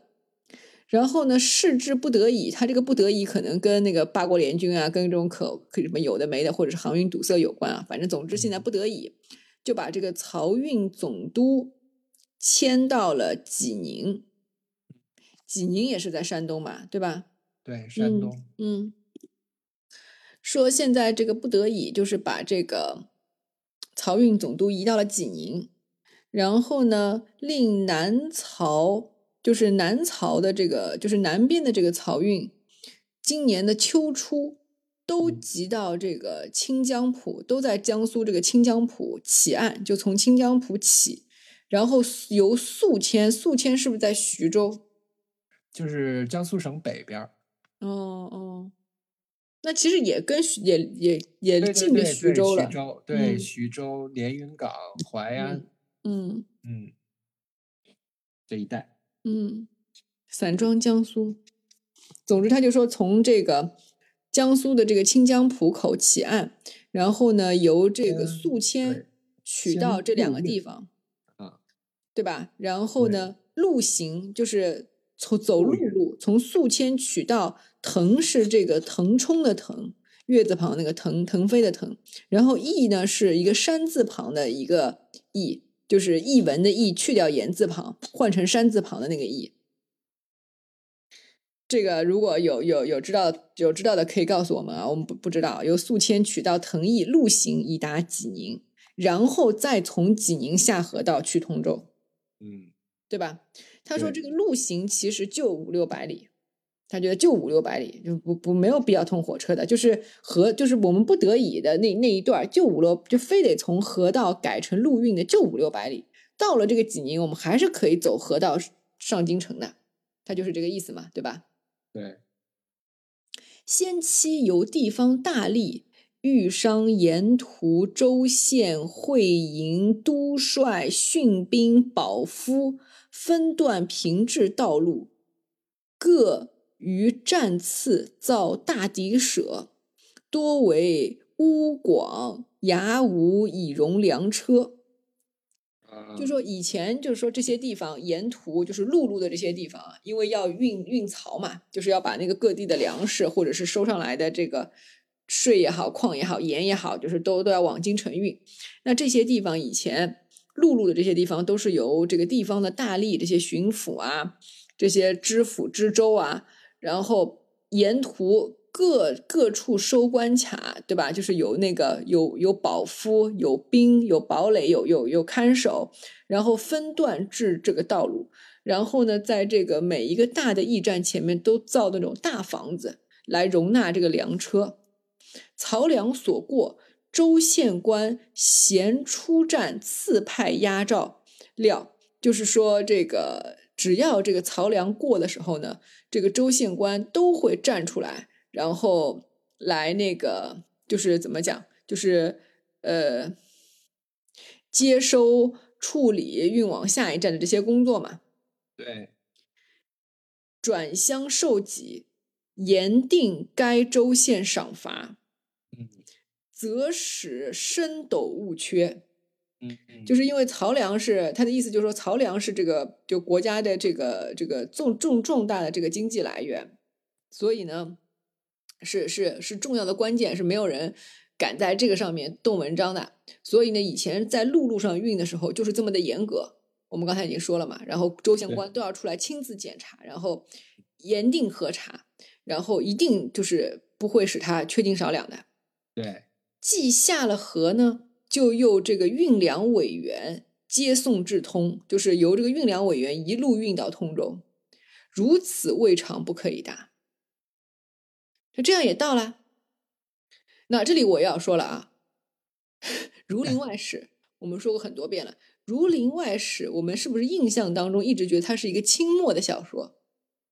然后呢，事至不得已，他这个不得已可能跟那个八国联军啊，跟这种可可什么有的没的，或者是航运堵塞有关啊。反正总之现在不得已，就把这个漕运总督迁到了济宁。济宁也是在山东嘛，对吧？对，山东，嗯，说现在这个不得已，就是把这个漕运总督移到了济宁，然后呢，令南漕，就是南漕的这个，就是南边的这个漕运，今年的秋初都嗯集到这个清江浦，都在江苏这个清江浦起岸，就从清江浦起，然后由宿迁，宿迁是不是在徐州？就是江苏省北边儿。哦哦，那其实也跟徐也也也近着对对徐州了徐。州对，嗯徐州、连云港、淮安，嗯嗯，这一带。嗯，散装江苏。总之，他就说从这个江苏的这个清江浦口起岸，然后呢由这个宿迁取到这两个地方，啊，对吧？然后呢陆行就是从走陆路路，从宿迁取到腾是这个腾冲的腾，月字旁那个腾，腾飞的腾。然后邑呢是一个山字旁的一个邑，就是译文的译，去掉言字旁，换成山字旁的那个邑。这个如果有有有知道有知道的可以告诉我们啊，我们不不知道。由宿迁取到腾邑，路行以达济宁，然后再从济宁下河道去通州。嗯，对吧？他说这个路行其实就五六百里，他觉得就五六百里，就不不没有必要通火车的，就是河就是我们不得已的那那一段就五六，就非得从河道改成陆运的，就五六百里。到了这个济宁，我们还是可以走河道上京城的，他就是这个意思嘛，对吧？对，先期由地方大吏、豫商、沿途州县会营都帅、训兵、保夫分段平治道路，各于战次造大敌舍，多为屋广崖无以容粮车。啊就说以前就是说这些地方沿途就是陆路的这些地方啊，因为要运运漕嘛，就是要把那个各地的粮食或者是收上来的这个税也好、矿也好、盐也好，就是都都要往京城运。那这些地方以前陆路的这些地方都是由这个地方的大吏、这些巡抚啊、这些知府知州啊，然后沿途各各处收关卡，对吧？就是有那个有有保夫、有兵、有堡垒、有有有看守，然后分段治这个道路。然后呢，在这个每一个大的驿站前面都造那种大房子来容纳这个粮车。漕粮所过，州县官咸出战，次派押诏料，就是说这个只要这个曹粮过的时候呢，这个州县官都会站出来，然后来那个就是怎么讲，就是呃接收、处理、运往下一站的这些工作嘛。对，转乡受给，严定该州县赏罚，嗯则使深斗勿缺。嗯嗯，就是因为漕粮是他的意思，就是说漕粮是这个就国家的这个这个重重重大的这个经济来源，所以呢，是是是重要的关键，是没有人敢在这个上面动文章的。所以呢，以前在陆路上运的时候就是这么的严格。我们刚才已经说了嘛，然后州县官都要出来亲自检查，然后严定核查，然后一定就是不会使他缺斤少两的。对，既下了河呢，就又这个运粮委员接送至通，就是由这个运粮委员一路运到通州。如此未尝不可以达。就这样也到了。那这里我要说了啊，《儒林外史》我们说过很多遍了，《儒林外史》我们是不是印象当中一直觉得它是一个清末的小说？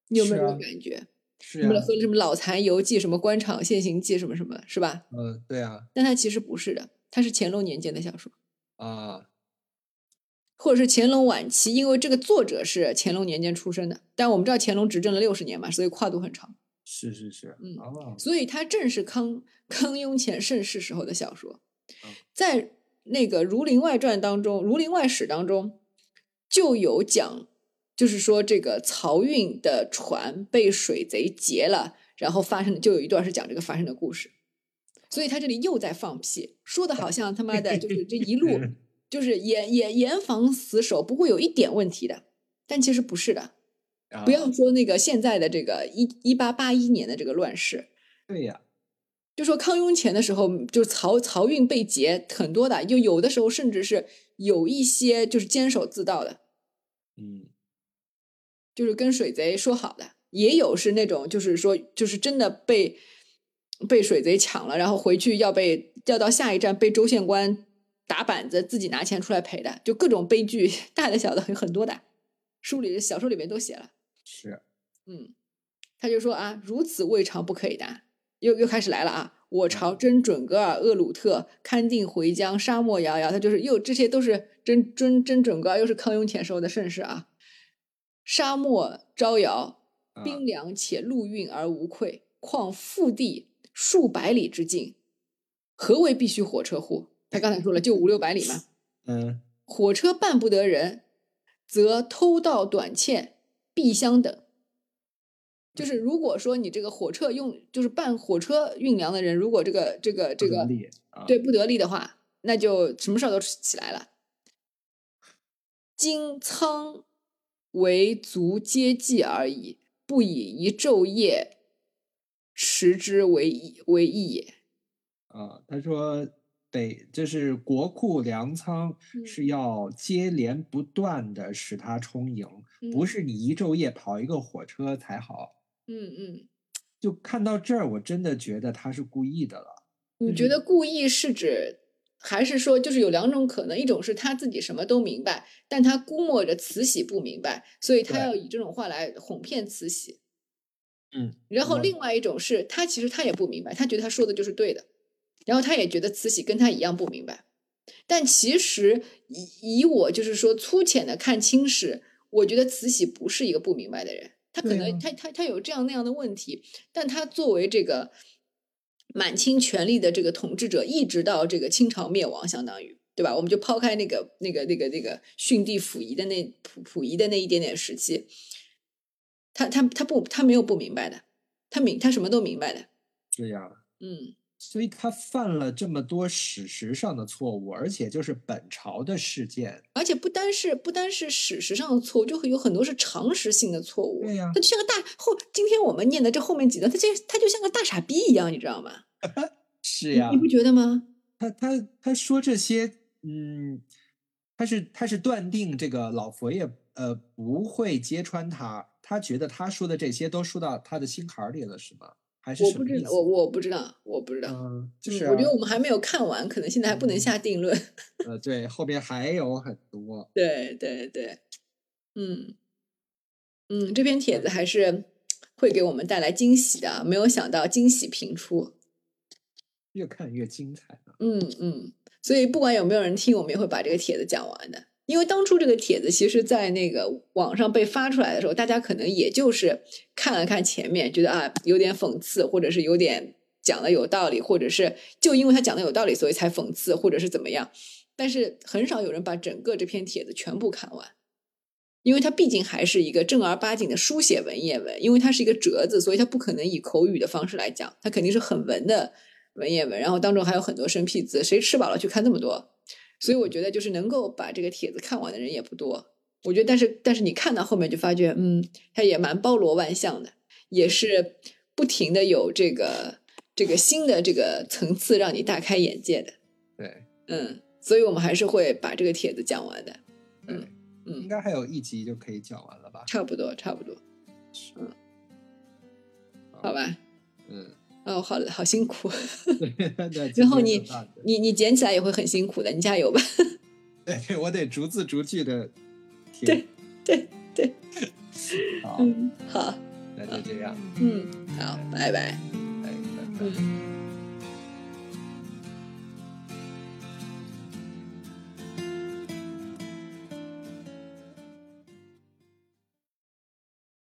你有没有这种感觉？是什么啊，和什么《老残游记》、什么《官场现形记》什么什么，是吧？嗯，对啊，但它其实不是的，它是乾隆年间的小说，啊，或者是乾隆晚期，因为这个作者是乾隆年间出生的。但我们知道乾隆执政了六十年嘛，所以跨度很长，是是是，嗯哦，所以它正是康康雍乾盛世时候的小说嗯。在那个《儒林外传》当中，《儒林外史》当中就有讲，就是说这个漕运的船被水贼劫了，然后发生的就有一段是讲这个发生的故事。所以他这里又在放屁，说的好像他妈的就是这一路 就是严严严防死守，不会有一点问题的。但其实不是的，不要啊说那个现在的这个一一八八一年的这个乱世，对呀，就说康雍乾的时候，就是漕漕运被劫很多的，就有的时候甚至是有一些就是坚守自盗的，嗯，就是跟水贼说好的，也有是那种就是说就是真的被被水贼抢了，然后回去要被要到下一站被州县官打板子，自己拿钱出来赔的，就各种悲剧，大的小的有很多的，书里小说里面都写了。是，嗯，他就说啊，如此未尝不可以的，又又开始来了啊！我朝真准格尔、厄鲁特、勘定回疆、沙漠遥遥，他就是又这些都是真真真准格尔，又是康雍乾时候的盛世啊。沙漠招摇，啊冰凉且陆运而无愧，况腹地数百里之境，何为必须火车乎？他刚才说了，就五六百里嘛。嗯，火车办不得人，则偷盗短欠必相等。就是如果说你这个火车用，就是办火车运粮的人，如果这个这个这个对不得力的话，那就什么事儿都起来了。经仓为足接济而已，不以一昼夜持之为义为义也。啊，他说北就是国库粮仓嗯是要接连不断的使它充盈，不嗯是你一昼夜跑一个火车才好。嗯嗯，就看到这儿，我真的觉得他是故意的了。你觉得故意是指，还是说就是有两种可能？一种是他自己什么都明白，但他估摸着慈禧不明白，所以他要以这种话来哄骗慈禧。嗯，然后另外一种是他其实他也不明白，他觉得他说的就是对的，然后他也觉得慈禧跟他一样不明白。但其实以以我就是说粗浅的看清史，我觉得慈禧不是一个不明白的人，他可能、他他他有这样那样的问题，但他作为这个满清权力的这个统治者，一直到这个清朝灭亡，相当于对吧？我们就抛开那个那个那个那个训帝溥仪的那溥溥仪的那一点点时期，他他他不他没有不明白的，他明他什么都明白的，是呀，嗯所以他犯了这么多史实上的错误，而且就是本朝的事件。而且不单是不单是史实上的错误，就会有很多是常识性的错误。对呀他就像个大后，今天我们念的这后面几段，他这他就像个大傻逼一样，你知道吗？是呀你你，不觉得吗？他他他说这些，嗯，他是他是断定这个老佛爷呃不会揭穿他，他觉得他说的这些都说到他的心坎儿里了，是吗？还是我不知道？我我不知道，我不知道。嗯，就嗯是、啊我觉得我们还没有看完，可能现在还不能嗯下定论。呃，对，后边还有很多。对对对，嗯嗯，这篇帖子还是会给我们带来惊喜的，没有想到惊喜频出。越看越精彩。嗯嗯，所以不管有没有人听，我们也会把这个帖子讲完的。因为当初这个帖子其实，在那个网上被发出来的时候，大家可能也就是看了看前面，觉得啊有点讽刺，或者是有点讲的有道理，或者是就因为他讲的有道理，所以才讽刺，或者是怎么样。但是很少有人把整个这篇帖子全部看完，因为它毕竟还是一个正儿八经的书写文言文，因为它是一个折子，所以它不可能以口语的方式来讲，它肯定是很文的文言文，然后当中还有很多生僻字，谁吃饱了去看那么多？所以我觉得就是能够把这个帖子看完的人也不多。我觉得，但是但是你看到后面就发觉，嗯，它也蛮包罗万象的，也是不停的有这个这个新的这个层次让你大开眼界的。对，嗯，所以我们还是会把这个帖子讲完的。嗯嗯应该还有一集就可以讲完了吧？差不多，差不多，嗯好吧。嗯，哦，好好辛苦，对对。然后你你你捡起来也会很辛苦的，你加油吧。对我得逐字逐句的听。对对对，好，嗯，好，那就这样，嗯，好，拜拜，哎，拜拜。嗯。